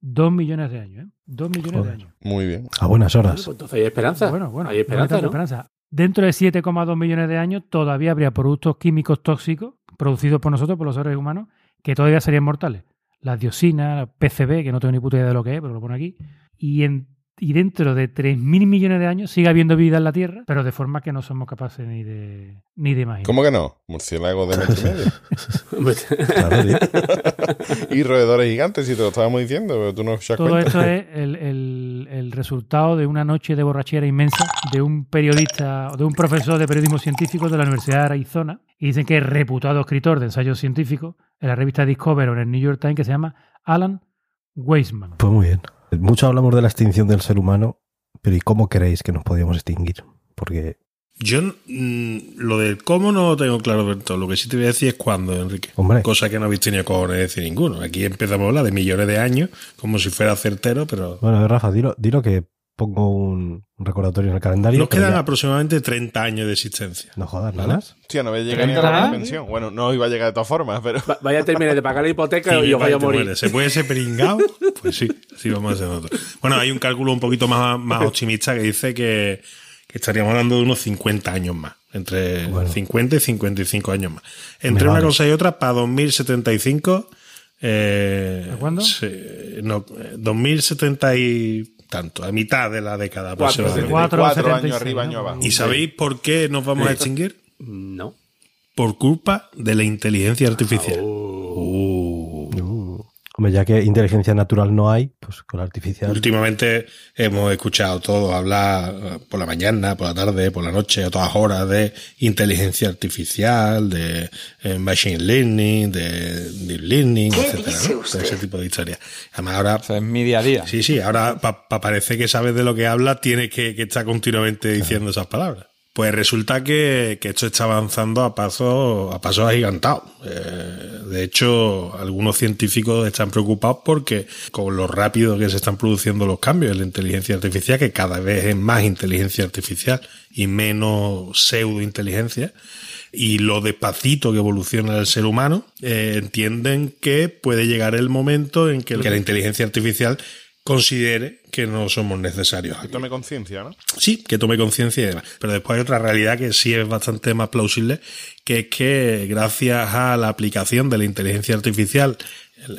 [SPEAKER 3] 2 millones de años, ¿eh? 2 millones de años.
[SPEAKER 9] Muy bien.
[SPEAKER 6] A buenas horas.
[SPEAKER 2] pues entonces hay esperanza.
[SPEAKER 3] Bueno, bueno,
[SPEAKER 2] hay
[SPEAKER 3] no
[SPEAKER 2] esperanza, ¿no?
[SPEAKER 3] esperanza. Dentro de 7,2 millones de años todavía habría productos químicos tóxicos producidos por nosotros, por los seres humanos, que todavía serían mortales. Las dioxinas, la PCB, que no tengo ni puta idea de lo que es, pero lo pone aquí. Y, en, y dentro de 3.000 millones de años sigue habiendo vida en la Tierra, pero de forma que no somos capaces ni de, ni de imaginar.
[SPEAKER 9] ¿Cómo que no? Murciélagos de metro y medio. Y roedores gigantes, si te lo estábamos diciendo, pero tú no escuchas
[SPEAKER 3] Todo
[SPEAKER 9] cuenta.
[SPEAKER 3] esto es el, el- el resultado de una noche de borrachera inmensa de un periodista o de un profesor de periodismo científico de la Universidad de Arizona. Y dicen que es reputado escritor de ensayos científicos en la revista Discover o en el New York Times que se llama Alan Weisman.
[SPEAKER 6] Pues muy bien. Mucho hablamos de la extinción del ser humano, pero ¿y cómo creéis que nos podríamos extinguir? Porque,
[SPEAKER 4] Yo mm, lo del cómo no lo tengo claro del todo. Lo que sí te voy a decir es cuándo, Enrique.
[SPEAKER 6] hombre,
[SPEAKER 4] Cosa que no habéis tenido cojones de decir ninguno. Aquí empezamos a hablar de millones de años, como si fuera certero, pero
[SPEAKER 6] bueno, Rafa, dilo, dilo que pongo un recordatorio en el calendario.
[SPEAKER 4] nos quedan
[SPEAKER 6] ya-
[SPEAKER 4] aproximadamente 30 años de existencia.
[SPEAKER 6] No jodas,
[SPEAKER 4] ¿Vale?
[SPEAKER 6] nada.
[SPEAKER 9] Hostia, no voy a llegar ni a la pensión. Bueno, no iba a llegar de todas formas, pero.
[SPEAKER 2] Va- Vaya a terminar de pagar la hipoteca y,
[SPEAKER 4] Y
[SPEAKER 2] os vaya a morir.
[SPEAKER 4] ¿Se puede ser pringao? Pues sí, así vamos a hacer nosotros. Bueno, hay un cálculo un poquito más, más optimista que dice que, que estaríamos hablando de unos 50 años más. Entre
[SPEAKER 6] Bueno.
[SPEAKER 4] 50 y 55 años más. Entre
[SPEAKER 6] Me
[SPEAKER 4] una
[SPEAKER 6] vale.
[SPEAKER 4] cosa y otra, para 2075. Eh,
[SPEAKER 3] ¿A cuándo?
[SPEAKER 4] se- no, eh, 2070 y tanto, a mitad de la década
[SPEAKER 2] Cuatro,
[SPEAKER 4] aproximadamente.
[SPEAKER 3] Cuatro,
[SPEAKER 9] Cuatro
[SPEAKER 3] 76,
[SPEAKER 9] años arriba,
[SPEAKER 3] ¿no?
[SPEAKER 9] años abajo.
[SPEAKER 4] ¿Y sabéis por qué nos vamos a extinguir?
[SPEAKER 2] No.
[SPEAKER 4] Por culpa de la inteligencia artificial.
[SPEAKER 2] Oh.
[SPEAKER 6] Hombre, ya que inteligencia natural no hay, pues con la artificial.
[SPEAKER 4] Últimamente hemos escuchado todos hablar eh, por la mañana, por la tarde, por la noche, a todas horas de inteligencia artificial, de eh, machine learning, de deep learning, etcétera, ¿no? Todo ese tipo de historias. Además ahora,
[SPEAKER 5] Ese es mi día a día.
[SPEAKER 4] sí, sí, ahora para parecer que sabes de lo que hablas, tienes que, que estar continuamente diciendo esas palabras. Pues resulta que, que esto está avanzando a pasos a pasos agigantados. Eh, de hecho, algunos científicos están preocupados porque con lo rápido que se están produciendo los cambios en la inteligencia artificial, que cada vez es más inteligencia artificial y menos pseudo inteligencia, y lo despacito que evoluciona el ser humano, eh, entienden que puede llegar el momento en que la inteligencia artificial considere que no somos necesarios aquí.
[SPEAKER 9] Tome conciencia, ¿no?
[SPEAKER 4] Sí, que tome conciencia y demás. Pero después hay otra realidad que sí es bastante más plausible, que es que gracias a la aplicación de la inteligencia artificial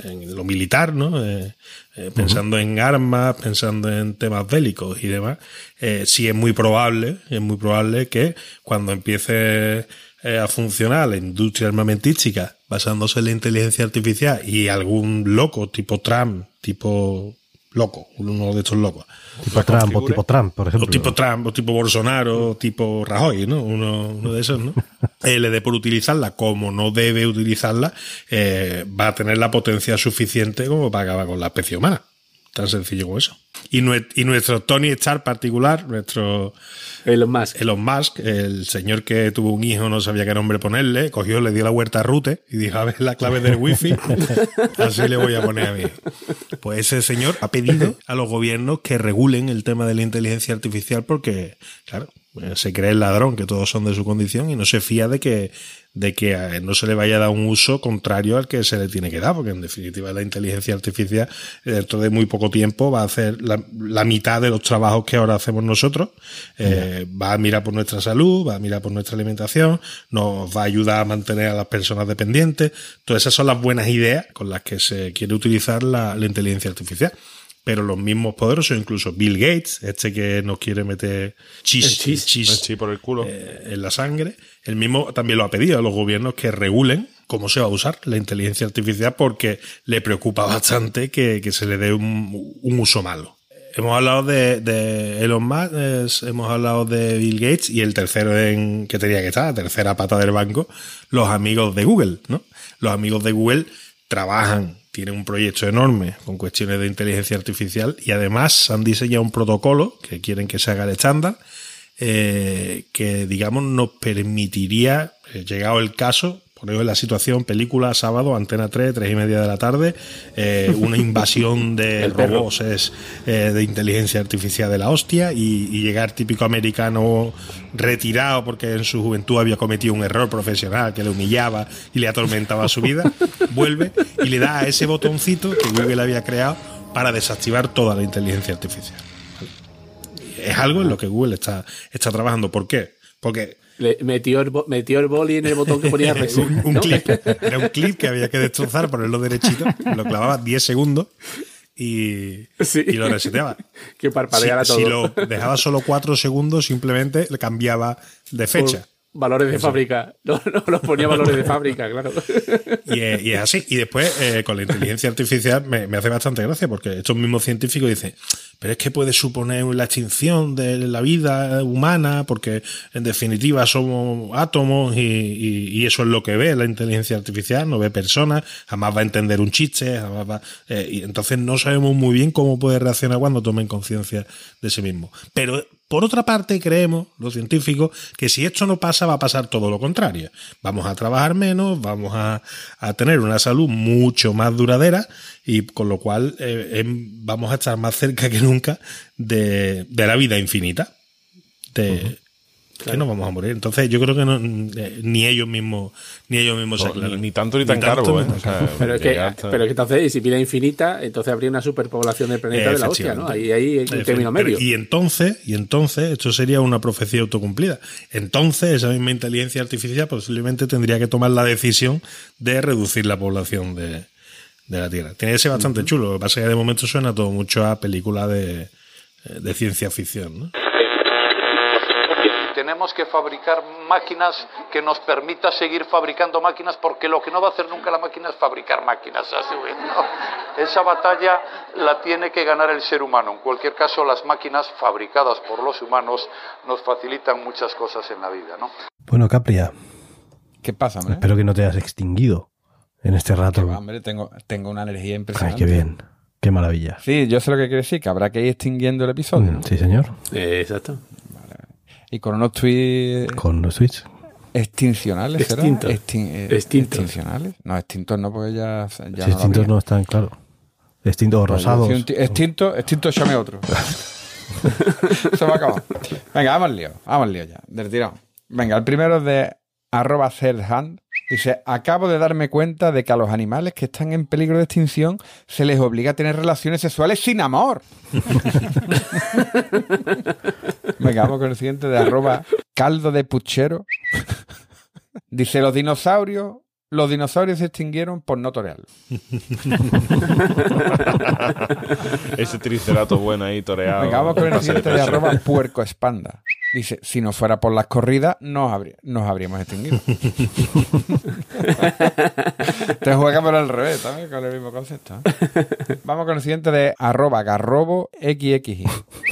[SPEAKER 4] en lo militar, ¿no? Eh, eh, pensando en armas, pensando en temas bélicos y demás, eh, sí es muy probable, es muy probable que cuando empiece a funcionar la industria armamentística basándose en la inteligencia artificial y algún loco tipo Trump, tipo loco, uno de estos locos,
[SPEAKER 6] Tipo Trump o tipo Trump, por ejemplo.
[SPEAKER 4] o tipo Trump, o tipo Bolsonaro, o tipo Rajoy, ¿no? Uno, uno de esos, ¿no? Eh, le dé por utilizarla como no debe utilizarla, eh, va a tener la potencia suficiente como para acabar con la especie humana. Tan sencillo como eso. Y, nue- y nuestro Tony Stark particular, nuestro
[SPEAKER 2] Elon Musk.
[SPEAKER 4] Elon Musk, el señor que tuvo un hijo, no sabía qué nombre ponerle, cogió, le dio la huerta a Rute y dijo, a ver la clave del wifi, así le voy a poner a mí. Pues ese señor ha pedido a los gobiernos que regulen el tema de la inteligencia artificial porque, claro, Se cree el ladrón, que todos son de su condición, y no se fía de que, de que no se le vaya a dar un uso contrario al que se le tiene que dar, porque en definitiva la inteligencia artificial eh, dentro de muy poco tiempo va a hacer la, la mitad de los trabajos que ahora hacemos nosotros, Eh, va a mirar por nuestra salud, va a mirar por nuestra alimentación, nos va a ayudar a mantener a las personas dependientes, todas esas son las buenas ideas con las que se quiere utilizar la, la inteligencia artificial. Pero los mismos poderosos, incluso Bill Gates, este que nos quiere meter chis,
[SPEAKER 2] El chis.
[SPEAKER 4] chis,
[SPEAKER 9] Sí, por el culo.
[SPEAKER 4] eh, en la sangre. El mismo también lo ha pedido a los gobiernos que regulen cómo se va a usar la inteligencia artificial porque le preocupa bastante que, que se le dé un, un uso malo. Hemos hablado de, de Elon Musk, hemos hablado de Bill Gates y el tercero en que tenía que estar, la tercera pata del banco, los amigos de Google, ¿no? Los amigos de Google trabajan, tienen un proyecto enorme con cuestiones de inteligencia artificial y además han diseñado un protocolo que quieren que se haga el estándar eh, que, digamos, nos permitiría, eh, llegado el caso, poneros en la situación, película, sábado, Antena 3, 3 y media de la tarde, eh, una invasión de robots es, eh, de inteligencia artificial de la hostia y, y llegar típico americano retirado porque en su juventud había cometido un error profesional que le humillaba y le atormentaba su vida, vuelve y le da a ese botoncito que Google había creado para desactivar toda la inteligencia artificial es algo en lo que Google está, está trabajando. ¿Por qué? Porque
[SPEAKER 2] Le metió, el, metió el boli en el botón que ponía reset.
[SPEAKER 4] un, un
[SPEAKER 2] ¿no?
[SPEAKER 4] clip, era un clip que había que destrozar, ponerlo derechito, lo clavaba 10 segundos y,
[SPEAKER 2] Sí.
[SPEAKER 4] y lo reseteaba.
[SPEAKER 2] Que parpadeara
[SPEAKER 4] si,
[SPEAKER 2] todo.
[SPEAKER 4] si lo dejaba solo 4 segundos, simplemente le cambiaba de fecha.
[SPEAKER 2] Por Valores de fábrica. No, no, los ponía valores de fábrica, claro.
[SPEAKER 4] Y es, y es así. Y después, eh, con la inteligencia artificial, me, me hace bastante gracia, porque estos mismos científicos dicen, pero es que puede suponer la extinción de la vida humana, porque en definitiva somos átomos y, y- y eso es lo que ve la inteligencia artificial, no ve personas, jamás va a entender un chiste, jamás va, eh, y entonces no sabemos muy bien cómo puede reaccionar cuando tomen conciencia de sí mismo. Pero por otra parte, creemos, los científicos, que si esto no pasa, va a pasar todo lo contrario. Vamos a trabajar menos, vamos a, a tener una salud mucho más duradera y con lo cual eh, em, vamos a estar más cerca que nunca de, de la vida infinita. Que no vamos a morir. Entonces yo creo que no, eh, ni ellos mismos ni ellos mismos se
[SPEAKER 9] No,
[SPEAKER 4] aclaran.
[SPEAKER 9] ni, ni tanto ni tan caro, ¿eh? O sea.
[SPEAKER 2] Pero es, que,
[SPEAKER 9] hasta-
[SPEAKER 2] pero es que entonces, y si vida infinita, entonces habría una superpoblación del planeta de la hostia, ¿no? Ahí hay un término
[SPEAKER 4] Pero-
[SPEAKER 2] medio.
[SPEAKER 4] Y entonces, y entonces, esto sería una profecía autocumplida. Entonces, esa misma inteligencia artificial posiblemente tendría que tomar la decisión de reducir la población de, de la Tierra. Tiene que ser bastante chulo. Lo que pasa es que de momento suena todo mucho a película de, de ciencia ficción, ¿no?
[SPEAKER 10] Tenemos que fabricar máquinas que nos permita seguir fabricando máquinas porque lo que no va a hacer nunca la máquina es fabricar máquinas. a su vez, ¿no? Esa batalla la tiene que ganar el ser humano. En cualquier caso, las máquinas fabricadas por los humanos nos facilitan muchas cosas en la vida. ¿no?
[SPEAKER 6] Bueno, Capria,
[SPEAKER 5] ¿Qué pasa, hombre?
[SPEAKER 6] espero que no te hayas extinguido en este rato.
[SPEAKER 5] va, hombre, tengo, tengo una energía
[SPEAKER 6] Ay,
[SPEAKER 5] impresionante.
[SPEAKER 6] qué bien. Qué maravilla.
[SPEAKER 5] Sí, yo sé lo que quiere decir, que habrá que ir extinguiendo el episodio.
[SPEAKER 6] Mm, Sí, señor.
[SPEAKER 2] Eh, exacto.
[SPEAKER 5] Y con unos tweets
[SPEAKER 6] Con los tweets.
[SPEAKER 5] extincionales, ¿será?
[SPEAKER 2] Extintos.
[SPEAKER 5] Extin- eh,
[SPEAKER 2] Extintos.
[SPEAKER 5] Extincionales. No, extintos no, porque ya, ya
[SPEAKER 6] Si
[SPEAKER 5] no lo
[SPEAKER 6] extintos no están, claro. Extintos o
[SPEAKER 5] Pues
[SPEAKER 6] rosados.
[SPEAKER 5] Extinto, extinto, échame otro. Se va a acabar. Venga, vamos al lío. Vamos al lío ya. Del tirón. Venga, el primero es de arroba third Dice, acabo de darme cuenta de que a los animales que están en peligro de extinción se les obliga a tener relaciones sexuales sin amor. Venga, vamos con el siguiente de arroba caldo de puchero. Dice, los dinosaurios, los dinosaurios se extinguieron por no torearlo.
[SPEAKER 9] Ese tricerato bueno ahí toreado.
[SPEAKER 5] Venga, vamos con el siguiente de arroba puerco espanda. Dice, si no fuera por las corridas, nos, habrí- nos habríamos extinguido. Te juega por el revés también con el mismo concepto. ¿eh? Vamos con el siguiente de arroba garrobo xxi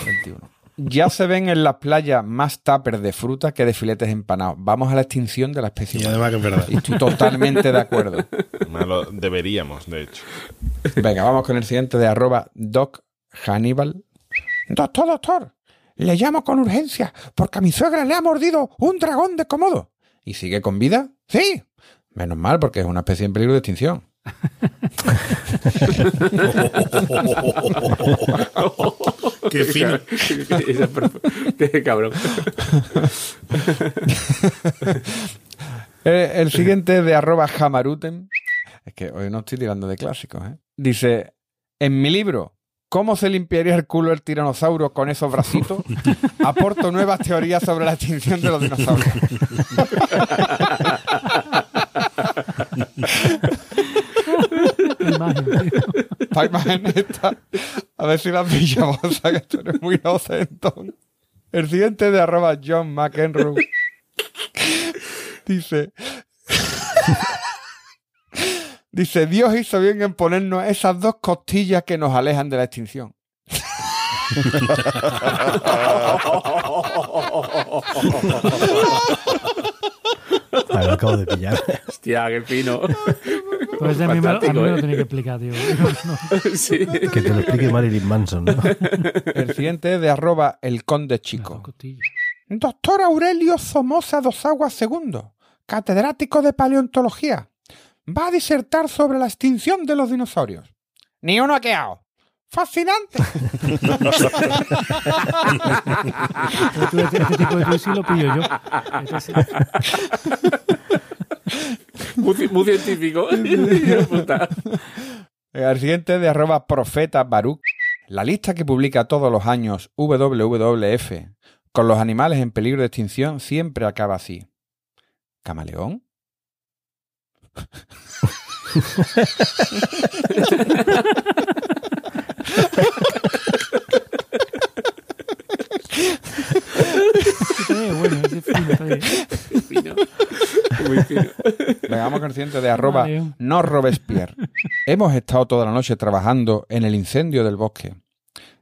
[SPEAKER 5] 21. Ya se ven en las playas más tuppers de fruta que de filetes empanados. Vamos a la extinción de la especie.
[SPEAKER 4] Y además que es verdad.
[SPEAKER 5] Y estoy totalmente de acuerdo.
[SPEAKER 9] Malo- deberíamos, de hecho.
[SPEAKER 5] Venga, vamos con el siguiente de arroba Doc Hannibal. Doctor, doctor, le llamo con urgencia porque a mi suegra le ha mordido un dragón de comodo. ¿Y sigue con vida? Sí. Menos mal porque es una especie en peligro de extinción.
[SPEAKER 4] Qué fino.
[SPEAKER 2] Qué cabrón.
[SPEAKER 5] Eh, El siguiente es de arroba jamaruten. Es que hoy no estoy tirando de clásicos, ¿eh? Dice, en mi libro, ¿Cómo se limpiaría el culo el tiranosaurio con esos bracitos? Aporto nuevas teorías sobre la extinción de los dinosaurios. Esta imagen está. A ver si la pillamos, o sea, que esto no es muy inocentón. El siguiente es de arroba John McEnroe. Dice. Dice, Dios hizo bien en ponernos esas dos costillas que nos alejan de la extinción.
[SPEAKER 6] Ah, lo acabo de pillar.
[SPEAKER 2] Hostia, qué fino.
[SPEAKER 3] Pues a mí, me, a mí
[SPEAKER 2] Fantástico,
[SPEAKER 3] me lo
[SPEAKER 2] ¿eh?
[SPEAKER 3] tenía que explicar, tío. No.
[SPEAKER 2] Sí.
[SPEAKER 6] Que te lo explique Marilyn Manson, ¿no?
[SPEAKER 5] El siguiente es de arroba el conde chico. Doctor Aurelio Somoza dos Aguas II, catedrático de paleontología, va a disertar sobre la extinción de los dinosaurios. Ni uno ha quedado. ¡Fascinante!
[SPEAKER 3] Este, tipo de tweet sí lo pillo yo.
[SPEAKER 2] Muy, muy científico.
[SPEAKER 5] El siguiente de arroba profeta Baruch. La lista que publica todos los años WWF con los animales en peligro de extinción siempre acaba así. ¿Camaleón?
[SPEAKER 3] Bueno, ese fino, está bien.
[SPEAKER 2] Qué fino. Muy fino.
[SPEAKER 5] Venga, vamos con el siguiente de arroba no Robespierre. Hemos estado toda la noche trabajando en el incendio del bosque.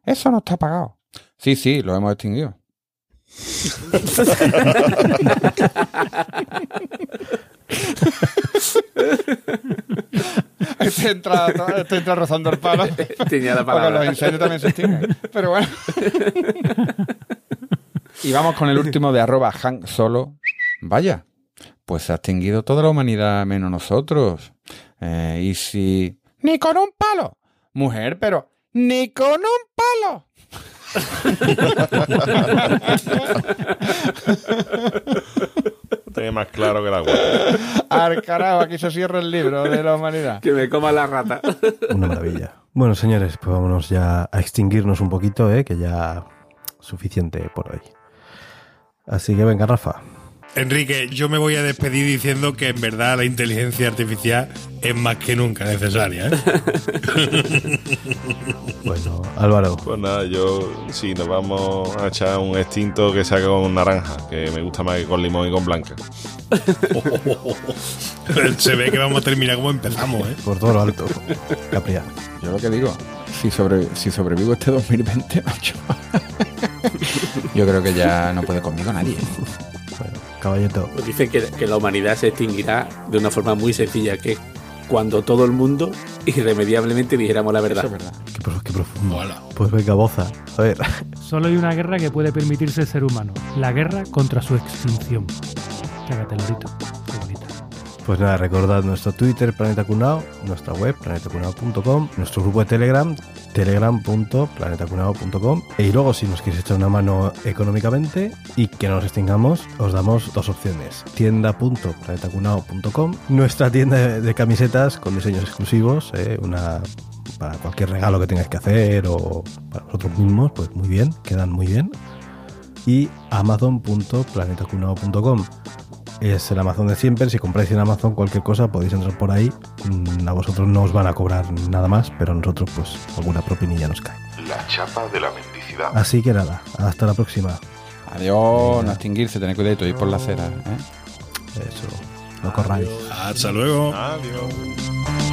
[SPEAKER 5] Eso no está apagado. Sí, sí, lo hemos extinguido. Este entra, entra rozando el palo.
[SPEAKER 2] Tenía la
[SPEAKER 5] Porque los incendios también se extinguen. Pero bueno. y vamos con el último de arroba Hank Solo. Vaya, pues se ha extinguido toda la humanidad menos nosotros. Eh, y si... Ni con un palo. Mujer, pero... Ni con un palo.
[SPEAKER 9] Tiene más claro que la agua.
[SPEAKER 5] Al carajo, aquí se cierra el libro de la humanidad.
[SPEAKER 2] Que me coma la rata.
[SPEAKER 6] Una maravilla. Bueno, señores, pues vámonos ya a extinguirnos un poquito, ¿eh? que ya suficiente por hoy. Así que venga, Rafa.
[SPEAKER 4] Enrique, yo me voy a despedir diciendo que en verdad la inteligencia artificial es más que nunca necesaria. ¿eh?
[SPEAKER 6] Bueno, Álvaro.
[SPEAKER 9] Pues nada, yo sí, nos vamos a echar un extinto que sea con naranja, que me gusta más que con limón y con blanca.
[SPEAKER 4] Se ve que vamos a terminar como empezamos, ¿eh?
[SPEAKER 6] Por todo lo alto. Capriano.
[SPEAKER 5] Yo lo que digo, si, sobre, si sobrevivo este 2020, macho. Yo creo que ya no puede conmigo nadie.
[SPEAKER 6] Caballito.
[SPEAKER 2] Pues dicen que, que la humanidad se extinguirá de una forma muy sencilla, que es cuando todo el mundo irremediablemente dijéramos la verdad.
[SPEAKER 5] Eso es verdad.
[SPEAKER 6] Qué, pro- qué profundo.
[SPEAKER 4] Hola.
[SPEAKER 6] Pues venga, boza. A ver.
[SPEAKER 3] Solo hay una guerra que puede permitirse el ser humano. La guerra contra su extinción. Cágate, Lorito.
[SPEAKER 6] Pues nada, recordad nuestro Twitter, Planeta Cunao, nuestra web, planetacunao.com, nuestro grupo de Telegram, telegram.planetacunao.com. Y luego, si nos queréis echar una mano económicamente y que no nos extingamos, os damos dos opciones. tienda.planetacunao.com, nuestra tienda de camisetas con diseños exclusivos, eh, una para cualquier regalo que tengáis que hacer o para vosotros mismos, pues muy bien, quedan muy bien. Y amazon.planetacunao.com es el Amazon de siempre. Si compráis en Amazon cualquier cosa, podéis entrar por ahí. Mm, A vosotros no os van a cobrar nada más, pero a nosotros, pues, alguna propinilla nos cae.
[SPEAKER 7] La chapa de la mendicidad.
[SPEAKER 6] Así que nada, hasta la próxima.
[SPEAKER 5] Adiós, no extinguirse, tened cuidado, ir por la acera. ¿eh?
[SPEAKER 6] Eso, no corráis.
[SPEAKER 4] Hasta luego.
[SPEAKER 9] Adiós.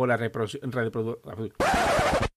[SPEAKER 2] O la reproducción.